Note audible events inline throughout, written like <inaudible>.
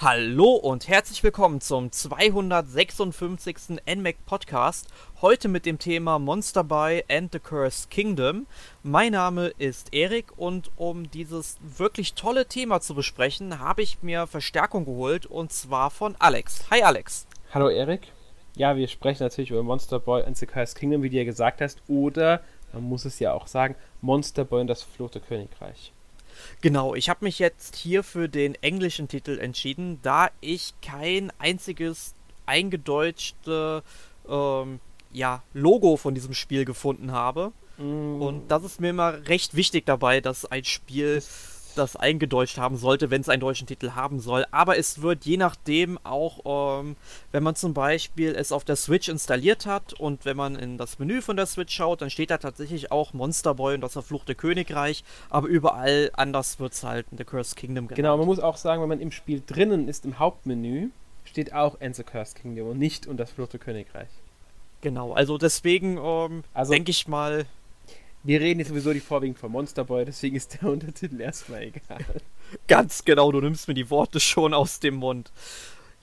Hallo und herzlich willkommen zum 256. NMAC Podcast. Heute mit dem Thema Monster Buy and the Cursed Kingdom. Mein Name ist Erik und um dieses wirklich tolle Thema zu besprechen, habe ich mir Verstärkung geholt und zwar von Alex. Hi Alex. Hallo Erik. Ja, wir sprechen natürlich über Monster Boy and the Cursed Kingdom, wie du ja gesagt hast, oder man muss es ja auch sagen, Monster Boy und das verfluchte Königreich. Genau, ich habe mich jetzt hier für den englischen Titel entschieden, da ich kein einziges eingedeutschte ähm, ja, Logo von diesem Spiel gefunden habe. Mm. Und das ist mir immer recht wichtig dabei, dass ein Spiel das das eingedeutscht haben sollte, wenn es einen deutschen Titel haben soll. Aber es wird je nachdem auch, ähm, wenn man zum Beispiel es auf der Switch installiert hat und wenn man in das Menü von der Switch schaut, dann steht da tatsächlich auch Monster Boy und das verfluchte Königreich. Aber überall anders wird es halt in The Cursed Kingdom genannt. Genau, man muss auch sagen, wenn man im Spiel drinnen ist, im Hauptmenü, steht auch And the Cursed Kingdom und nicht und das verfluchte Königreich. Genau, also deswegen ähm, also, denke ich mal, wir reden jetzt sowieso die vorwiegend von Monster Boy, deswegen ist der <laughs> Untertitel erstmal egal. Ganz genau, du nimmst mir die Worte schon aus dem Mund.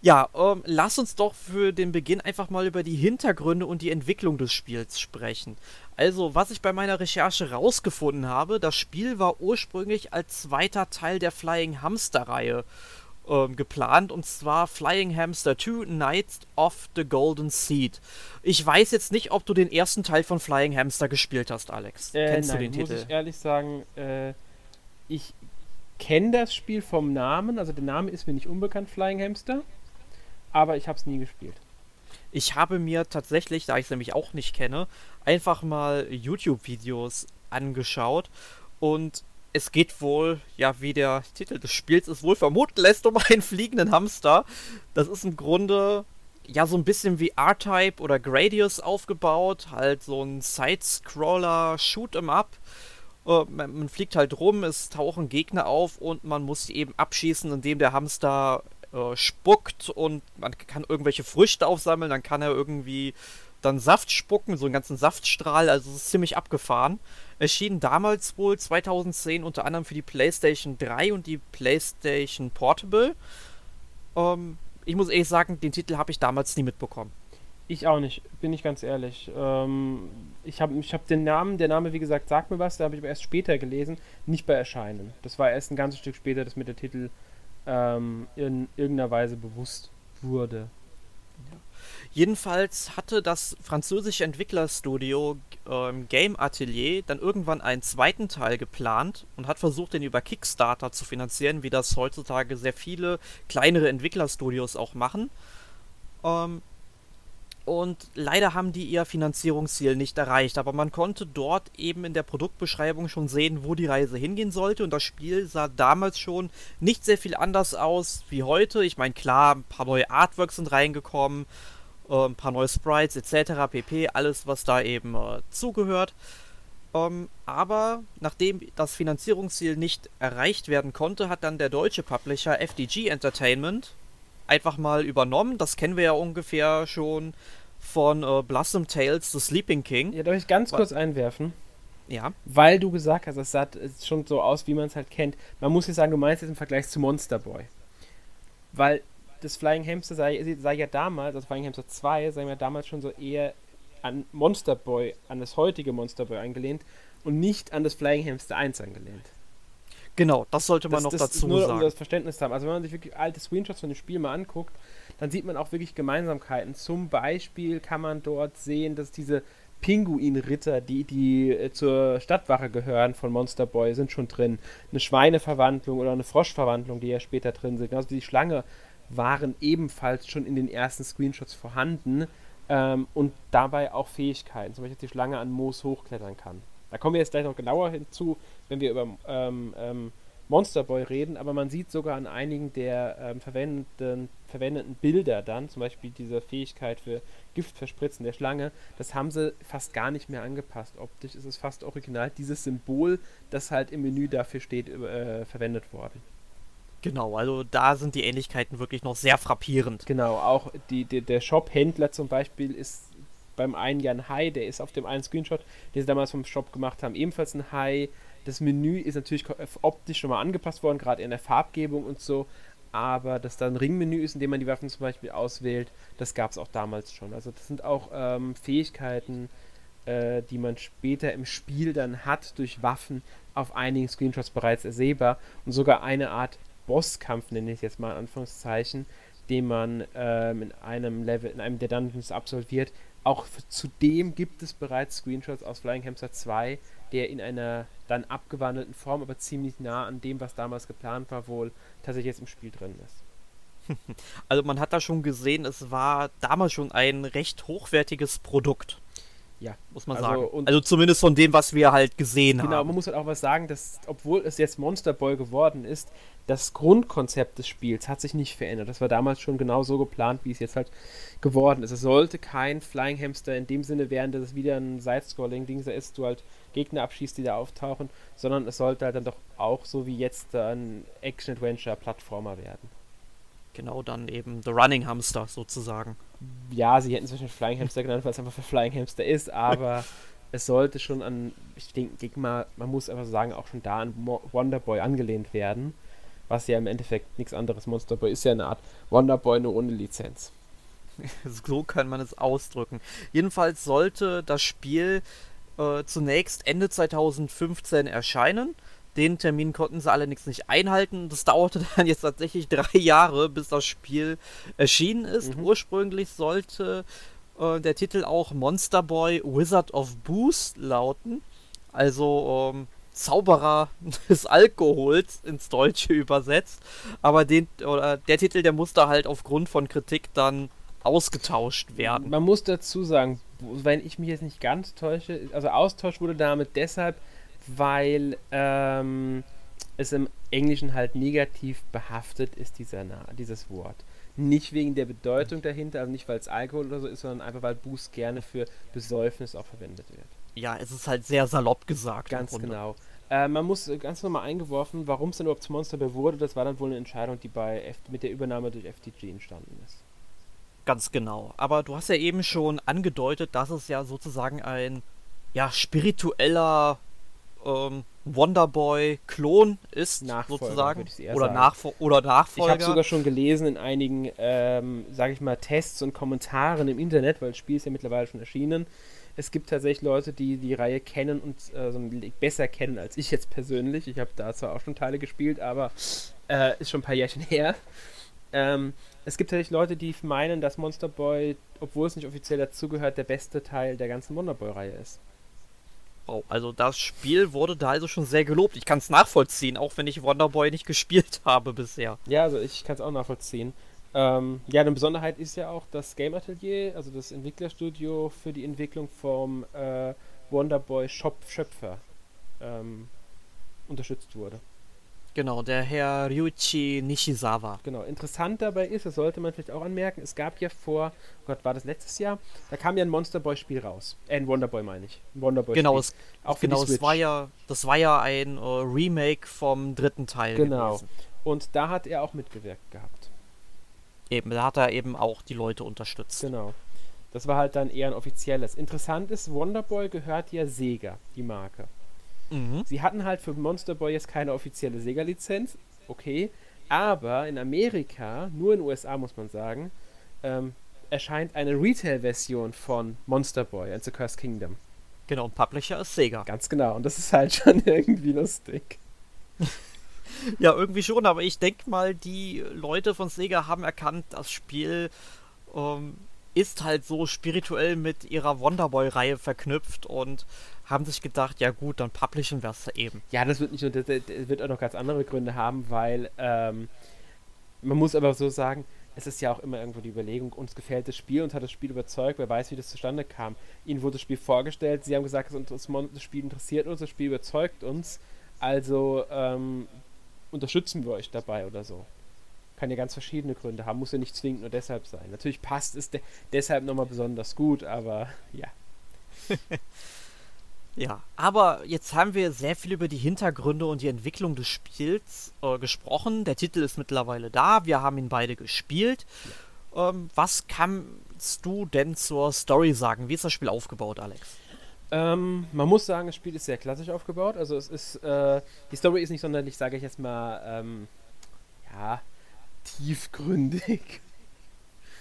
Ja, ähm, lass uns doch für den Beginn einfach mal über die Hintergründe und die Entwicklung des Spiels sprechen. Also, was ich bei meiner Recherche rausgefunden habe, das Spiel war ursprünglich als zweiter Teil der Flying Hamster-Reihe ähm, geplant und zwar Flying Hamster 2 Knights of the Golden Seed. Ich weiß jetzt nicht, ob du den ersten Teil von Flying Hamster gespielt hast, Alex. Äh, Kennst nein, du den muss Titel? Muss ich ehrlich sagen, äh, ich kenne das Spiel vom Namen, also der Name ist mir nicht unbekannt, Flying Hamster, aber ich habe es nie gespielt. Ich habe mir tatsächlich, da ich es nämlich auch nicht kenne, einfach mal YouTube-Videos angeschaut und es geht wohl, ja, wie der Titel des Spiels es wohl vermuten lässt, um <laughs> einen fliegenden Hamster. Das ist im Grunde ja so ein bisschen wie R-Type oder Gradius aufgebaut, halt so ein Side-Scroller Shoot'em Up. Äh, man, fliegt halt rum, es tauchen Gegner auf und man muss sie eben abschießen, indem der Hamster äh, spuckt und man kann irgendwelche Früchte aufsammeln, dann kann er irgendwie dann Saft spucken, so einen ganzen Saftstrahl, also es ist ziemlich abgefahren. Erschien damals wohl 2010 unter anderem für die PlayStation 3 und die PlayStation Portable. Ähm, ich muss ehrlich sagen, den Titel habe ich damals nie mitbekommen. Ich auch nicht, bin ich ganz ehrlich. Ähm, ich habe ich hab den Namen, der Name, wie gesagt, sagt mir was, da habe ich aber erst später gelesen, nicht bei Erscheinen. Das war erst ein ganzes Stück später, dass mir der Titel ähm, in irgendeiner Weise bewusst wurde. Jedenfalls hatte das französische Entwicklerstudio ähm, Game Atelier dann irgendwann einen zweiten Teil geplant und hat versucht, den über Kickstarter zu finanzieren, wie das heutzutage sehr viele kleinere Entwicklerstudios auch machen. Ähm, und leider haben die ihr Finanzierungsziel nicht erreicht, aber man konnte dort eben in der Produktbeschreibung schon sehen, wo die Reise hingehen sollte. Und das Spiel sah damals schon nicht sehr viel anders aus wie heute. Ich meine, klar, ein paar neue Artworks sind reingekommen, äh, ein paar neue Sprites etc. pp. Alles, was da eben äh, zugehört. Ähm, aber nachdem das Finanzierungsziel nicht erreicht werden konnte, hat dann der deutsche Publisher FDG Entertainment einfach mal übernommen. Das kennen wir ja ungefähr schon von äh, Blossom Tales, The Sleeping King. Ja, darf ich ganz kurz einwerfen? Ja. Weil du gesagt hast, es sah schon so aus, wie man es halt kennt. Man muss jetzt sagen, du meinst jetzt im Vergleich zu Monster Boy. Weil das Flying Hamster sei, sei ja damals, also Flying Hamster 2, sei ja damals schon so eher an Monster Boy, an das heutige Monster Boy angelehnt und nicht an das Flying Hamster 1 angelehnt. Genau, das sollte man das, noch das dazu nur, sagen. Nur um das Verständnis zu haben. Also wenn man sich wirklich alte Screenshots von dem Spiel mal anguckt, dann sieht man auch wirklich Gemeinsamkeiten. Zum Beispiel kann man dort sehen, dass diese Pinguinritter, die, die äh, zur Stadtwache gehören von Monster Boy, sind schon drin. Eine Schweineverwandlung oder eine Froschverwandlung, die ja später drin sind. Also die Schlange waren ebenfalls schon in den ersten Screenshots vorhanden ähm, und dabei auch Fähigkeiten, zum Beispiel, dass die Schlange an Moos hochklettern kann. Da kommen wir jetzt gleich noch genauer hinzu, wenn wir über ähm, ähm, Monster Boy reden, aber man sieht sogar an einigen der ähm, verwendeten, verwendeten Bilder dann, zum Beispiel diese Fähigkeit für Giftverspritzen der Schlange, das haben sie fast gar nicht mehr angepasst. Optisch ist es fast original. Dieses Symbol, das halt im Menü dafür steht, äh, verwendet worden. Genau, also da sind die Ähnlichkeiten wirklich noch sehr frappierend. Genau, auch die, die der Shop-Händler zum Beispiel ist beim einen ja ein Hai, der ist auf dem einen Screenshot, den sie damals vom Shop gemacht haben, ebenfalls ein Hai. Das Menü ist natürlich optisch schon mal angepasst worden, gerade in der Farbgebung und so. aber dass da ein Ringmenü ist, in dem man die Waffen zum Beispiel auswählt, das gab es auch damals schon. Also das sind auch ähm, Fähigkeiten, äh, die man später im Spiel dann hat durch Waffen auf einigen Screenshots bereits ersehbar und sogar eine Art Bosskampf, nenne ich es jetzt mal in Anführungszeichen, den man ähm, in einem Level, in einem der Dungeons absolviert. Auch zudem gibt es bereits Screenshots aus Flying Hamster 2, der in einer dann abgewandelten Form, aber ziemlich nah an dem, was damals geplant war, wohl tatsächlich jetzt im Spiel drin ist. <laughs> Also man hat da schon gesehen, es war damals schon ein recht hochwertiges Produkt. Ja, muss man also, sagen. also zumindest von dem, was wir halt gesehen genau, haben. Genau, man muss halt auch was sagen, dass, obwohl es jetzt Monster Boy geworden ist, das Grundkonzept des Spiels hat sich nicht verändert. Das war damals schon genau so geplant, wie es jetzt halt geworden ist. Es sollte kein Flying Hamster in dem Sinne werden, dass es wieder ein Side-Scrolling-Ding ist, du halt Gegner abschießt, die da auftauchen, sondern es sollte halt dann doch auch so wie jetzt ein Action-Adventure-Plattformer werden. Genau, dann eben The Running Hamster sozusagen. Ja, sie hätten es wahrscheinlich Flying Hamster genannt, weil es einfach für Flying Hamster ist, aber <laughs> es sollte schon an, ich denke denk mal, man muss einfach sagen, auch schon da an Wonder Boy angelehnt werden, was ja im Endeffekt nichts anderes. Monster Boy ist ja eine Art Wonder Boy nur ohne Lizenz. <laughs> so kann man es ausdrücken. Jedenfalls sollte das Spiel äh, zunächst Ende 2015 erscheinen. Den Termin konnten sie allerdings nicht einhalten. Das dauerte <laughs> dann jetzt tatsächlich drei Jahre, bis das Spiel erschienen ist. Mhm. Ursprünglich sollte äh, der Titel auch Monster Boy Wizard of Boost lauten. Also ähm, Zauberer <laughs> des Alkohols ins Deutsche übersetzt. Aber den, oder der Titel, der musste halt aufgrund von Kritik dann ausgetauscht werden. Man muss dazu sagen, wenn ich mich jetzt nicht ganz täusche, also Austausch wurde damit deshalb, weil ähm, es im Englischen halt negativ behaftet ist, dieser, dieses Wort. Nicht wegen der Bedeutung dahinter, also nicht weil es Alkohol oder so ist, sondern einfach weil Boost gerne für Besäufnis auch verwendet wird. Ja, es ist halt sehr salopp gesagt. Ganz genau. Äh, man muss ganz normal eingeworfen, warum es dann überhaupt zum Monster Bear wurde, das war dann wohl eine Entscheidung, die bei F mit der Übernahme durch FTG entstanden ist. Ganz genau. Aber du hast ja eben schon angedeutet, dass es ja sozusagen ein ja, spiritueller ähm, Wonderboy-Klon ist, Nachfolger, sozusagen. Oder, Nachfol oder Nachfolger. Ich habe sogar schon gelesen in einigen, ähm, sage ich mal, Tests und Kommentaren im Internet, weil das Spiel ist ja mittlerweile schon erschienen. Es gibt tatsächlich Leute, die die Reihe kennen und äh, besser kennen als ich jetzt persönlich. Ich habe da zwar auch schon Teile gespielt, aber äh, ist schon ein paar Jährchen <laughs> her. Ähm, es gibt tatsächlich Leute, die meinen, dass Monster Boy, obwohl es nicht offiziell dazugehört, der beste Teil der ganzen Wonder Boy-Reihe ist. Oh, also das Spiel wurde da also schon sehr gelobt. Ich kann es nachvollziehen, auch wenn ich Wonderboy nicht <laughs> gespielt habe bisher. Ja, also ich kann es auch nachvollziehen. Ähm, ja, eine Besonderheit ist ja auch, dass Game Atelier, also das Entwicklerstudio für die Entwicklung vom äh, Wonderboy Shop Schöpfer ähm, unterstützt wurde. Genau, der Herr Ryuichi Nishizawa. Genau, interessant dabei ist, das sollte man vielleicht auch anmerken, es gab ja vor, oh Gott, war das letztes Jahr? Da kam ja ein Monster Boy Spiel raus. Äh, ein Wonder Boy meine ich. Ein Wonder Boy genau, es, auch genau, es war ja, das war ja ein uh, Remake vom dritten Teil. Genau. Gewesen. Und da hat er auch mitgewirkt gehabt. Eben, da hat er eben auch die Leute unterstützt. Genau. Das war halt dann eher ein offizielles. Interessant ist, Wonderboy gehört ja Sega, die Marke. Mhm. Sie hatten halt für Monster Boy jetzt keine offizielle Sega-Lizenz, okay, aber in Amerika, nur in den USA muss man sagen, ähm, erscheint eine Retail-Version von Monster Boy and the Cursed Kingdom. Genau, und Publisher ist Sega. Ganz genau, und das ist halt <laughs> schon irgendwie lustig. <laughs> ja, irgendwie schon, aber ich denke mal, die Leute von Sega haben erkannt, das Spiel ähm, ist halt so spirituell mit ihrer Wonderboy-Reihe verknüpft und haben sich gedacht, ja gut, dann publishen wir es eben. Ja, das wird nicht nur, das, das, wird auch noch ganz andere Gründe haben, weil ähm, man muss aber so sagen, es ist ja auch immer irgendwo die Überlegung, uns gefällt das Spiel, uns hat das Spiel überzeugt, wer weiß, wie das zustande kam. Ihnen wurde das Spiel vorgestellt, sie haben gesagt, das, das Spiel interessiert uns, das Spiel überzeugt uns, also ähm, unterstützen wir euch dabei oder so. Kann ja ganz verschiedene Gründe haben, muss ja nicht zwingend nur deshalb sein. Natürlich passt es de deshalb nochmal besonders gut, aber ja. <laughs> Ja, aber jetzt haben wir sehr viel über die Hintergründe und die Entwicklung des Spiels äh, gesprochen. Der Titel ist mittlerweile da, wir haben ihn beide gespielt. Ähm, was kannst du denn zur Story sagen? Wie ist das Spiel aufgebaut, Alex? Ähm, man muss sagen, das Spiel ist sehr klassisch aufgebaut. Also es ist, äh, die Story ist nicht sonderlich, sage ich jetzt mal, ähm, ja, tiefgründig.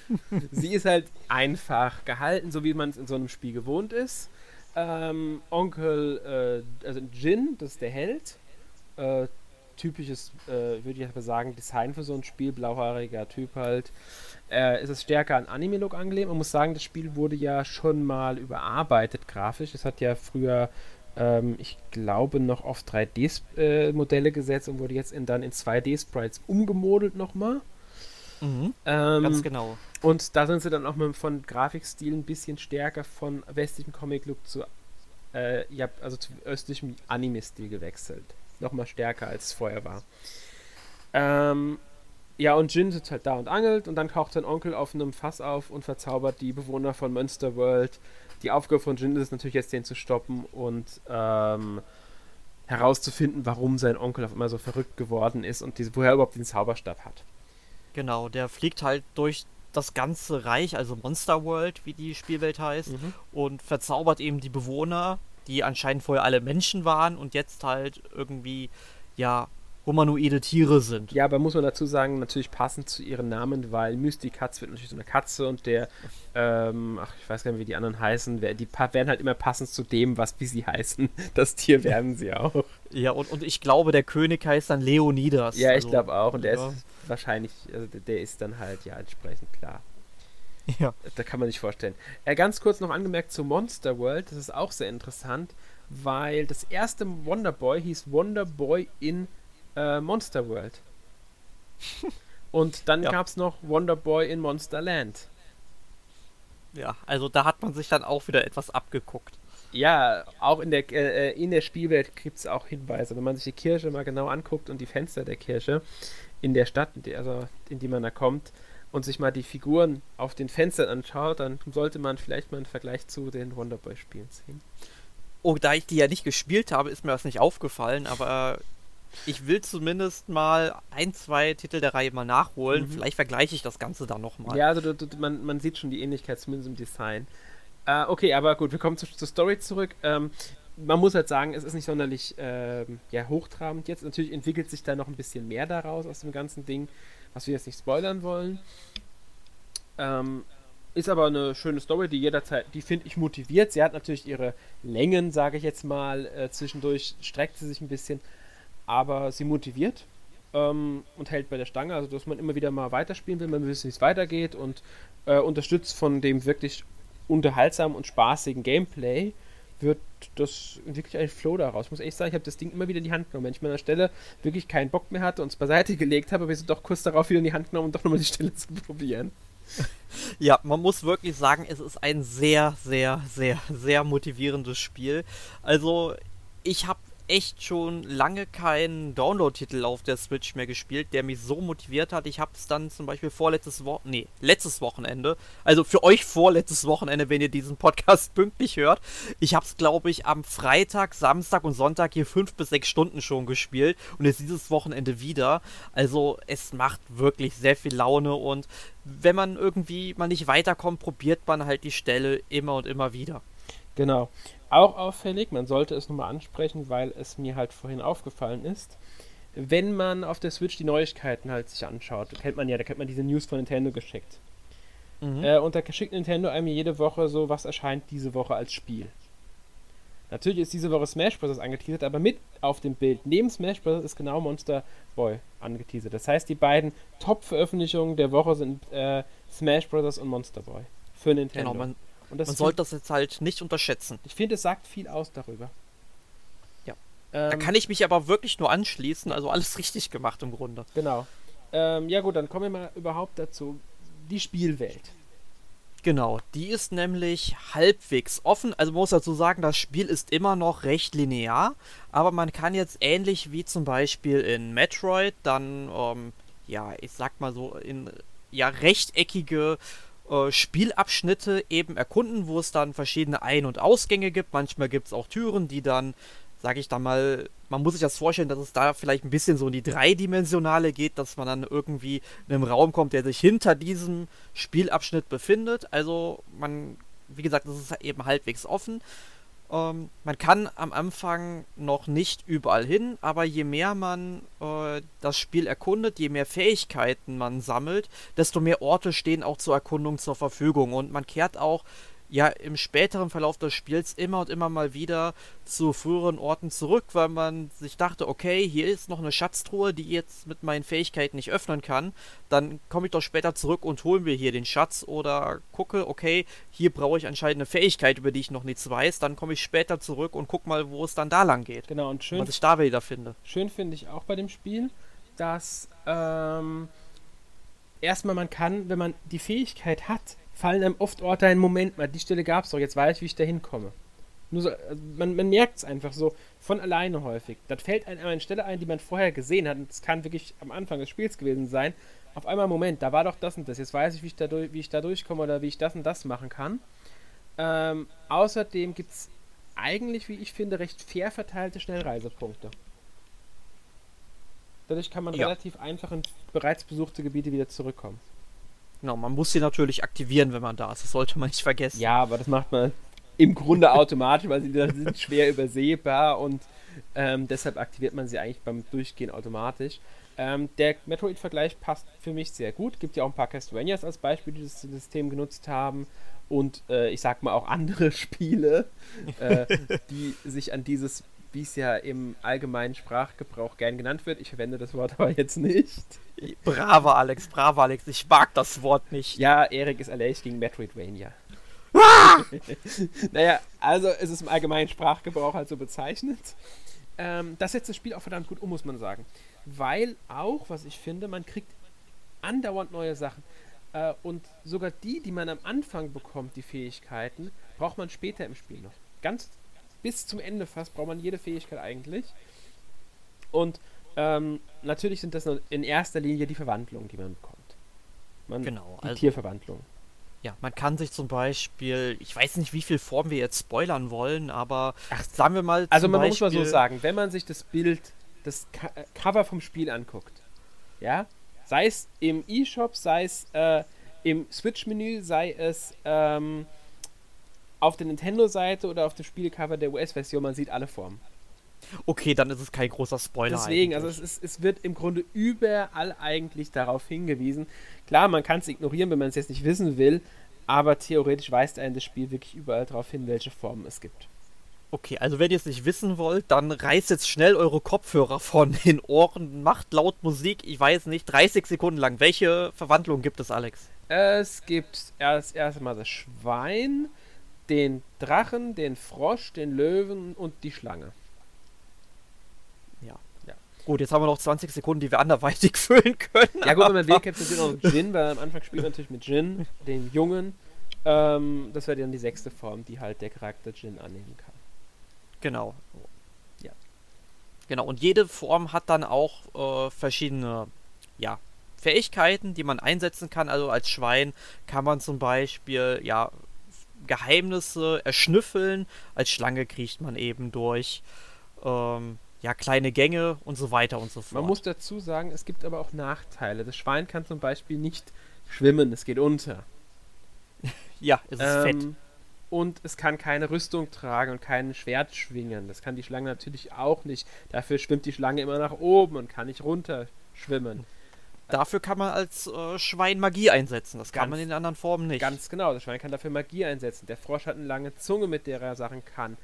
<laughs> Sie ist halt einfach gehalten, so wie man es in so einem Spiel gewohnt ist. Ähm, Onkel, äh, also Jin, das ist der Held. Äh, typisches, äh, würde ich aber sagen, Design für so ein Spiel, blauhaariger Typ halt. Äh, ist es stärker an Anime-Look angelehnt. Man muss sagen, das Spiel wurde ja schon mal überarbeitet grafisch. Es hat ja früher, ähm, ich glaube, noch auf 3D-Modelle äh, gesetzt und wurde jetzt in, dann in 2D-Sprites umgemodelt nochmal. Mhm, ähm, ganz genau. Und da sind sie dann auch mal von Grafikstil ein bisschen stärker von westlichem Comic-Look zu, äh, ja, also zu östlichem Anime-Stil gewechselt. Nochmal stärker als es vorher war. Ähm, ja, und Jin sitzt halt da und angelt und dann taucht sein Onkel auf einem Fass auf und verzaubert die Bewohner von Monster World. Die Aufgabe von Jin ist es natürlich jetzt, den zu stoppen und ähm, herauszufinden, warum sein Onkel auf einmal so verrückt geworden ist und diese, woher er überhaupt den Zauberstab hat. Genau, der fliegt halt durch das ganze Reich, also Monster World, wie die Spielwelt heißt, mhm. und verzaubert eben die Bewohner, die anscheinend vorher alle Menschen waren und jetzt halt irgendwie, ja, humanoide Tiere sind. Ja, aber muss man dazu sagen, natürlich passend zu ihren Namen, weil Mystikatz wird natürlich so eine Katze und der, ähm, ach, ich weiß gar nicht, wie die anderen heißen, die werden halt immer passend zu dem, was wie sie heißen. <laughs> Das Tier werden sie auch. Ja, und, und ich glaube, der König heißt dann Leonidas. Ja, ich also, glaube auch. Und der ja. ist wahrscheinlich, also der ist dann halt ja entsprechend klar. <laughs> Ja. Da kann man sich vorstellen. Äh, ganz kurz noch angemerkt zu Monster World, das ist auch sehr interessant, weil das erste Wonder Boy hieß Wonder Boy in äh, Monster World. Und dann ja. gab es noch Wonder Boy in Monster Land. Ja, also da hat man sich dann auch wieder etwas abgeguckt. Ja, auch in der, äh, in der Spielwelt gibt es auch Hinweise. Wenn man sich die Kirche mal genau anguckt und die Fenster der Kirche in der Stadt, in die, also in die man da kommt, und sich mal die Figuren auf den Fenstern anschaut, dann sollte man vielleicht mal einen Vergleich zu den Wonderboy-Spielen ziehen. Oh, da ich die ja nicht gespielt habe, ist mir das nicht aufgefallen, aber ich will zumindest mal ein, zwei Titel der Reihe mal nachholen. Mhm. Vielleicht vergleiche ich das Ganze dann nochmal. Ja, also du, du, man, man sieht schon die Ähnlichkeit, zumindest im Design. Äh, okay, aber gut, wir kommen zu, zur Story zurück. Ähm, man muss halt sagen, es ist nicht sonderlich ähm, ja, hochtrabend jetzt. Natürlich entwickelt sich da noch ein bisschen mehr daraus aus dem ganzen Ding, was wir jetzt nicht spoilern wollen. Ähm, ist aber eine schöne Story, die jederzeit, die finde ich motiviert. Sie hat natürlich ihre Längen, sage ich jetzt mal. Äh, zwischendurch streckt sie sich ein bisschen, aber sie motiviert ähm, und hält bei der Stange, also dass man immer wieder mal weiterspielen will, man wissen, wie es weitergeht und äh, unterstützt von dem wirklich unterhaltsamen und spaßigen Gameplay wird das wirklich ein Flow daraus. Ich muss echt sagen, ich habe das Ding immer wieder in die Hand genommen. Wenn ich mal an der Stelle wirklich keinen Bock mehr hatte und es beiseite <laughs> gelegt habe, habe ich es doch kurz darauf wieder in die Hand genommen, um doch nochmal die Stelle zu probieren. <laughs> Ja, man muss wirklich sagen, es ist ein sehr, sehr, sehr, sehr motivierendes Spiel. Also, ich habe echt schon lange keinen Download-Titel auf der Switch mehr gespielt, der mich so motiviert hat. Ich habe es dann zum Beispiel vorletztes Wochenende, nee, letztes Wochenende, also für euch vorletztes Wochenende, wenn ihr diesen Podcast <laughs> pünktlich hört. Ich habe es, glaube ich, am Freitag, Samstag und Sonntag hier fünf bis sechs Stunden schon gespielt und jetzt dieses Wochenende wieder. Also es macht wirklich sehr viel Laune und wenn man irgendwie mal nicht weiterkommt, probiert man halt die Stelle immer und immer wieder. Genau. Auch auffällig, man sollte es nochmal ansprechen, weil es mir halt vorhin aufgefallen ist. Wenn man auf der Switch die Neuigkeiten halt sich anschaut, kennt man ja, da kennt man diese News von Nintendo geschickt. Mhm. Äh, und da schickt Nintendo einem jede Woche so, was erscheint diese Woche als Spiel. Natürlich ist diese Woche Smash Bros. angeteasert, aber mit auf dem Bild neben Smash Bros. ist genau Monster Boy angeteasert. Das heißt, die beiden Top-Veröffentlichungen der Woche sind äh, Smash Bros. und Monster Boy für Nintendo. Genau, man, man sollte das jetzt halt nicht unterschätzen. Ich finde, es sagt viel aus darüber. Ja. Ähm, da kann ich mich aber wirklich nur anschließen. Also alles <laughs> richtig gemacht im Grunde. Genau. Ähm, ja gut, dann kommen wir mal überhaupt dazu. Die Spielwelt. Genau, die ist nämlich halbwegs offen. Also man muss dazu sagen, das Spiel ist immer noch recht linear, aber man kann jetzt ähnlich wie zum Beispiel in Metroid dann, ähm, ja, ich sag mal so, in ja rechteckige äh, Spielabschnitte eben erkunden, wo es dann verschiedene Ein- und Ausgänge gibt. Manchmal gibt es auch Türen, die dann, sage ich da mal, man muss sich das vorstellen, dass es da vielleicht ein bisschen so in die dreidimensionale geht, dass man dann irgendwie in einem Raum kommt, der sich hinter diesem Spielabschnitt befindet. Also man, wie gesagt, das ist eben halbwegs offen. Ähm, man kann am Anfang noch nicht überall hin, aber je mehr man äh, das Spiel erkundet, je mehr Fähigkeiten man sammelt, desto mehr Orte stehen auch zur Erkundung zur Verfügung. Und man kehrt auch ja im späteren Verlauf des Spiels immer und immer mal wieder zu früheren Orten zurück, weil man sich dachte, okay, hier ist noch eine Schatztruhe, die jetzt mit meinen Fähigkeiten nicht öffnen kann. Dann komme ich doch später zurück und hole mir hier den Schatz oder gucke, okay, hier brauche ich anscheinend eine Fähigkeit, über die ich noch nichts weiß. Dann komme ich später zurück und guck mal, wo es dann da lang geht. Genau, und schön. Was ich da wieder finde. Schön finde ich auch bei dem Spiel, dass ähm, erstmal man kann, wenn man die Fähigkeit hat, fallen einem oft Orte ein, Moment mal, die Stelle gab es doch, jetzt weiß ich, wie ich da hinkomme. Nur so, also man, man merkt es einfach so von alleine häufig. Das fällt einem eine Stelle ein, die man vorher gesehen hat. Und das kann wirklich am Anfang des Spiels gewesen sein. Auf einmal, Moment, da war doch das und das. Jetzt weiß ich, wie ich da, wie ich da durchkomme oder wie ich das und das machen kann. Ähm, außerdem gibt es eigentlich, wie ich finde, recht fair verteilte Schnellreisepunkte. Dadurch kann man ja. relativ einfach in bereits besuchte Gebiete wieder zurückkommen. Genau, man muss sie natürlich aktivieren, wenn man da ist. Das sollte man nicht vergessen. Ja, aber das macht man im Grunde automatisch, weil sie sind schwer übersehbar und ähm, deshalb aktiviert man sie eigentlich beim Durchgehen automatisch. Ähm, der Metroid-Vergleich passt für mich sehr gut. Gibt ja auch ein paar Castlevanias als Beispiel, die das System genutzt haben. Und äh, ich sag mal auch andere <laughs> Spiele, äh, die sich an dieses wie es ja im allgemeinen Sprachgebrauch gern genannt wird. Ich verwende das Wort <laughs> aber jetzt nicht. Bravo, Alex, bravo, Alex. Ich mag das Wort nicht. Ja, Erik ist allergisch gegen Metroidvania. Ah! <laughs> naja, also es ist im allgemeinen Sprachgebrauch halt so bezeichnet. Ähm, das setzt das Spiel auch verdammt gut um, muss man sagen. Weil auch, was ich finde, man kriegt andauernd neue Sachen. Äh, und sogar die, die man am Anfang bekommt, die Fähigkeiten, braucht man später im Spiel noch. Ganz bis zum Ende fast braucht man jede Fähigkeit eigentlich. Und ähm, natürlich sind das in erster Linie die Verwandlungen, die man bekommt. Man, genau. Die also, Tierverwandlung. Ja, man kann sich zum Beispiel, ich weiß nicht, wie viel Form wir jetzt spoilern wollen, aber Ach, sagen wir mal. Also man Beispiel, muss mal so sagen, wenn man sich das Bild, das Co äh, Cover vom Spiel anguckt, ja, sei es im E-Shop, sei es äh, im Switch-Menü, sei es ähm, auf der Nintendo-Seite oder auf dem Spielcover der US-Version, man sieht alle Formen. Okay, dann ist es kein großer Spoiler. Deswegen, eigentlich. also es, ist, es wird im Grunde überall eigentlich darauf hingewiesen. Klar, man kann es ignorieren, wenn man es jetzt nicht wissen will, aber theoretisch weist einen das Spiel wirklich überall darauf hin, welche Formen es gibt. Okay, also wenn ihr es nicht wissen wollt, dann reißt jetzt schnell eure Kopfhörer von den Ohren, macht laut Musik, ich weiß nicht, 30 Sekunden lang. Welche Verwandlung gibt es, Alex? Es gibt erst erstmal das Schwein, den Drachen, den Frosch, den Löwen und die Schlange. Ja. ja. Gut, jetzt haben wir noch 20 Sekunden, die wir anderweitig <laughs> füllen können. Ja gut, wenn man will, es natürlich noch Jin, weil am Anfang spielt man natürlich mit Jin, den Jungen. Ähm, das wäre dann die sechste Form, die halt der Charakter Jin annehmen kann. Genau. Ja. Genau, und jede Form hat dann auch äh, verschiedene, ja, Fähigkeiten, die man einsetzen kann. Also als Schwein kann man zum Beispiel, ja, Geheimnisse erschnüffeln. Als Schlange kriecht man eben durch ähm, ja, kleine Gänge und so weiter und so fort. Man muss dazu sagen, es gibt aber auch Nachteile. Das Schwein kann zum Beispiel nicht schwimmen, es geht unter. <laughs> ja, es ist ähm, fett. Und es kann keine Rüstung tragen und kein Schwert schwingen. Das kann die Schlange natürlich auch nicht. Dafür schwimmt die Schlange immer nach oben und kann nicht runter schwimmen. Dafür kann man als äh, Schwein Magie einsetzen. Das ganz, kann man in anderen Formen nicht. Ganz genau, das Schwein kann dafür Magie einsetzen. Der Frosch hat eine lange Zunge, mit der er Sachen kann.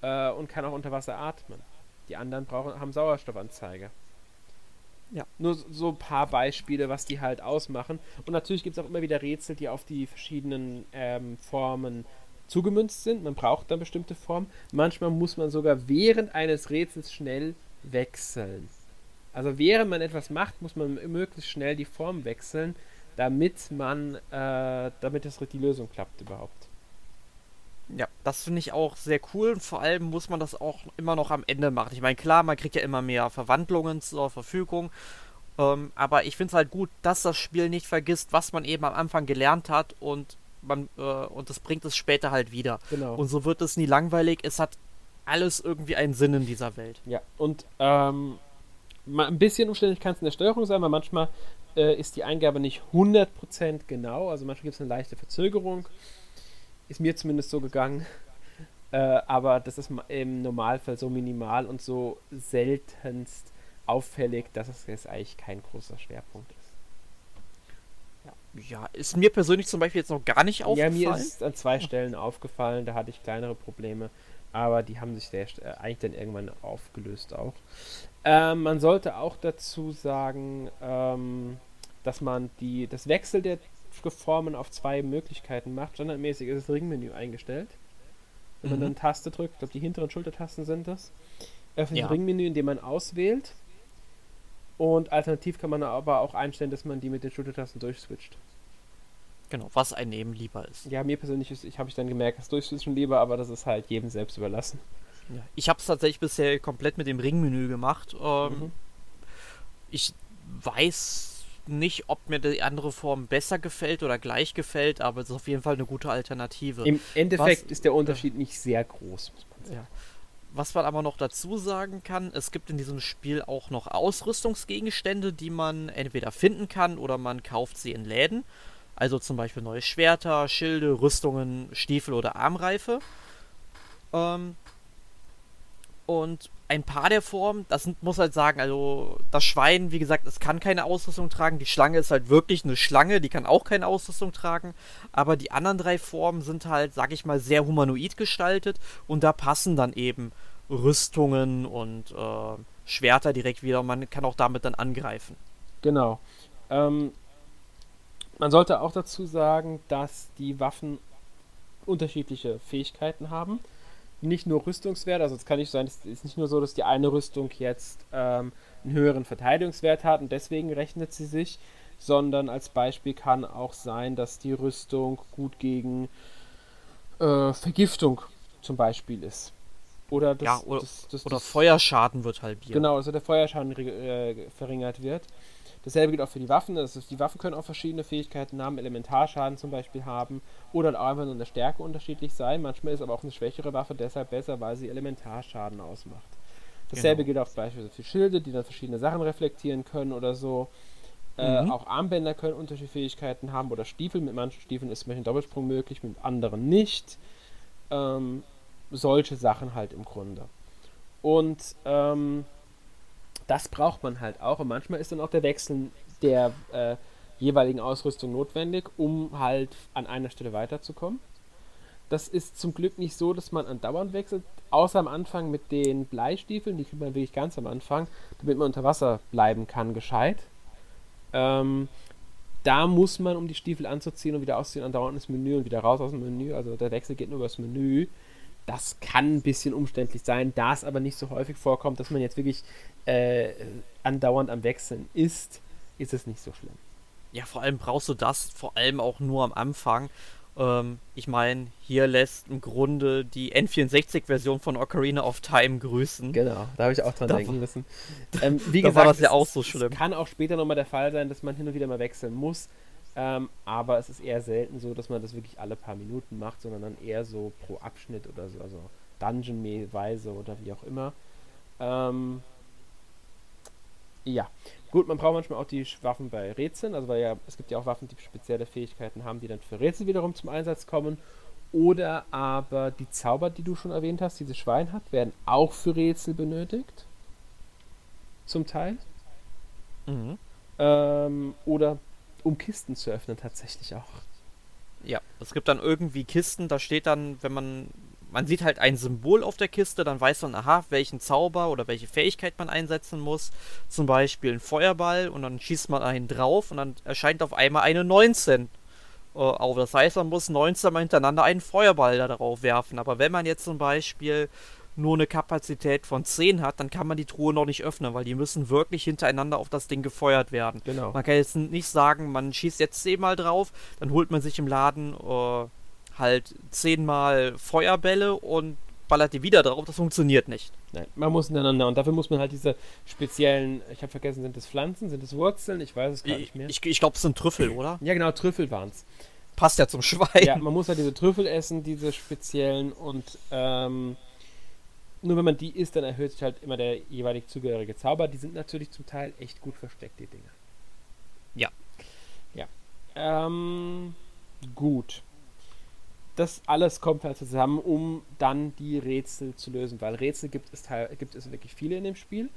Äh, und kann auch unter Wasser atmen. Die anderen brauchen, haben Sauerstoffanzeige. Ja. Nur so ein paar Beispiele, was die halt ausmachen. Und natürlich gibt es auch immer wieder Rätsel, die auf die verschiedenen ähm, Formen zugemünzt sind. Man braucht dann bestimmte Formen. Manchmal muss man sogar während eines Rätsels schnell wechseln. Also während man etwas macht, muss man möglichst schnell die Form wechseln, damit man, äh, damit das, die Lösung klappt überhaupt. Ja, das finde ich auch sehr cool. Vor allem muss man das auch immer noch am Ende machen. Ich meine, klar, man kriegt ja immer mehr Verwandlungen zur Verfügung. Ähm, aber ich finde es halt gut, dass das Spiel nicht vergisst, was man eben am Anfang gelernt hat und man äh, und das bringt es später halt wieder. Genau. Und so wird es nie langweilig. Es hat alles irgendwie einen Sinn in dieser Welt. Ja, und ähm, ein bisschen umständlich kann es in der Steuerung sein, weil manchmal äh, ist die Eingabe nicht 100% genau, also manchmal gibt es eine leichte Verzögerung. Ist mir zumindest so gegangen. Äh, aber das ist im Normalfall so minimal und so seltenst auffällig, dass es jetzt eigentlich kein großer Schwerpunkt ist. Ja, ist mir persönlich zum Beispiel jetzt noch gar nicht aufgefallen. Ja, mir ist an zwei Stellen aufgefallen, da hatte ich kleinere Probleme, aber die haben sich sehr, äh, eigentlich dann irgendwann aufgelöst auch. Ähm, man sollte auch dazu sagen, ähm, dass man die, das Wechsel der Formen auf zwei Möglichkeiten macht. Standardmäßig ist das Ringmenü eingestellt. Wenn mhm. man dann Taste drückt, ich glaube die hinteren Schultertasten sind das, öffnet ja. das Ringmenü, in dem man auswählt und alternativ kann man aber auch einstellen, dass man die mit den Schultertasten durchswitcht. Genau, was einem eben lieber ist. Ja, mir persönlich ist, ich habe ich dann gemerkt, das Durchswitchen lieber, aber das ist halt jedem selbst überlassen. Ja. Ich habe es tatsächlich bisher komplett mit dem Ringmenü gemacht. Ähm, mhm. Ich weiß nicht, ob mir die andere Form besser gefällt oder gleich gefällt, aber es ist auf jeden Fall eine gute Alternative. Im Endeffekt was, ist der Unterschied äh, nicht sehr groß, muss man sagen. Ja. Was man aber noch dazu sagen kann, es gibt in diesem Spiel auch noch Ausrüstungsgegenstände, die man entweder finden kann oder man kauft sie in Läden. Also zum Beispiel neue Schwerter, Schilde, Rüstungen, Stiefel oder Armreife. Ähm, und ein paar der Formen, das muss halt sagen, also das Schwein, wie gesagt, es kann keine Ausrüstung tragen. Die Schlange ist halt wirklich eine Schlange, die kann auch keine Ausrüstung tragen. Aber die anderen drei Formen sind halt, sag ich mal, sehr humanoid gestaltet und da passen dann eben Rüstungen und äh, Schwerter direkt wieder. Man kann auch damit dann angreifen. Genau. Ähm, man sollte auch dazu sagen, dass die Waffen unterschiedliche Fähigkeiten haben nicht nur Rüstungswert, also es kann nicht sein, es ist nicht nur so, dass die eine Rüstung jetzt ähm, einen höheren Verteidigungswert hat und deswegen rechnet sie sich, sondern als Beispiel kann auch sein, dass die Rüstung gut gegen äh, Vergiftung zum Beispiel ist. Oder, das, ja, oder, das, das, oder Feuerschaden wird halbiert. Genau, also der Feuerschaden äh, verringert wird. Dasselbe gilt auch für die Waffen. Das ist, die Waffen können auch verschiedene Fähigkeiten haben, Elementarschaden zum Beispiel haben oder auch einfach nur in der Stärke unterschiedlich sein. Manchmal ist aber auch eine schwächere Waffe deshalb besser, weil sie Elementarschaden ausmacht. Dasselbe genau. gilt auch beispielsweise für Schilde, die dann verschiedene Sachen reflektieren können oder so. Äh, mhm. Auch Armbänder können unterschiedliche Fähigkeiten haben oder Stiefel. Mit manchen Stiefeln ist zum Beispiel ein Doppelsprung möglich, mit anderen nicht. Ähm, solche Sachen halt im Grunde. Und ähm, das braucht man halt auch. Und manchmal ist dann auch der Wechsel der äh, jeweiligen Ausrüstung notwendig, um halt an einer Stelle weiterzukommen. Das ist zum Glück nicht so, dass man andauernd wechselt, außer am Anfang mit den Bleistiefeln, die kriegt man wirklich ganz am Anfang, damit man unter Wasser bleiben kann, gescheit. Ähm, da muss man, um die Stiefel anzuziehen und wieder auszuziehen, andauernd ins Menü und wieder raus aus dem Menü. Also der Wechsel geht nur über das Menü. Das kann ein bisschen umständlich sein, da es aber nicht so häufig vorkommt, dass man jetzt wirklich äh, andauernd am Wechseln ist, ist es nicht so schlimm. Ja, vor allem brauchst du das vor allem auch nur am Anfang. Ähm, ich meine, hier lässt im Grunde die N64-Version von Ocarina of Time grüßen. Genau, da habe ich auch dran da denken müssen. <laughs> Ähm, wie gesagt, war das ja auch so schlimm. Es kann auch später nochmal der Fall sein, dass man hin und wieder mal wechseln muss. Ähm, aber es ist eher selten so, dass man das wirklich alle paar Minuten macht, sondern dann eher so pro Abschnitt oder so, also Dungeon-weise oder wie auch immer. Ähm, ja, gut, man braucht manchmal auch die Waffen bei Rätseln, also weil ja, es gibt ja auch Waffen, die spezielle Fähigkeiten haben, die dann für Rätsel wiederum zum Einsatz kommen. Oder aber die Zauber, die du schon erwähnt hast, diese Schwein hat, werden auch für Rätsel benötigt. Zum Teil. Mhm. Ähm, oder um Kisten zu öffnen, tatsächlich auch. Ja, es gibt dann irgendwie Kisten, da steht dann, wenn man man sieht halt ein Symbol auf der Kiste, dann weiß man, aha, welchen Zauber oder welche Fähigkeit man einsetzen muss. Zum Beispiel ein Feuerball und dann schießt man einen drauf und dann erscheint auf einmal eine 19 äh, auf. Das heißt, man muss 19 mal hintereinander einen Feuerball da drauf werfen. Aber wenn man jetzt zum Beispiel nur eine Kapazität von 10 hat, dann kann man die Truhe noch nicht öffnen, weil die müssen wirklich hintereinander auf das Ding gefeuert werden. Genau. Man kann jetzt nicht sagen, man schießt jetzt 10 mal drauf, dann holt man sich im Laden äh, halt zehnmal Feuerbälle und ballert die wieder drauf. Das funktioniert nicht. Nein, man muss ineinander und dafür muss man halt diese speziellen, ich habe vergessen, sind es Pflanzen, sind es Wurzeln? Ich weiß es gar nicht mehr. Ich, ich glaube, es sind Trüffel, oder? Ja, genau, Trüffel waren es. Passt ja zum Schwein. Ja, man muss halt diese Trüffel essen, diese speziellen und ähm, nur wenn man die isst, dann erhöht sich halt immer der jeweilig zugehörige Zauber. Die sind natürlich zum Teil echt gut versteckt, die Dinge. Ja. Ja. Ähm, gut. das alles kommt halt zusammen, um dann die Rätsel zu lösen, weil Rätsel gibt es, gibt es wirklich viele in dem Spiel.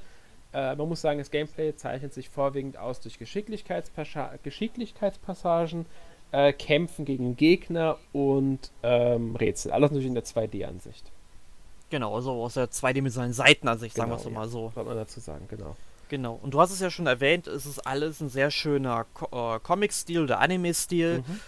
Äh, man muss sagen, das Gameplay zeichnet sich vorwiegend aus durch Geschicklichkeitspassagen, äh, Kämpfen gegen Gegner und ähm, Rätsel. Alles natürlich in der 2D-Ansicht. Genau, also aus der zweidimensionalen Seitenansicht, sagen wir es Genau, mal so. Kann man dazu sagen, genau. Genau. Und du hast es ja schon erwähnt, es ist alles ein sehr schöner Co äh, Comic-Stil oder Anime-Stil. Mhm.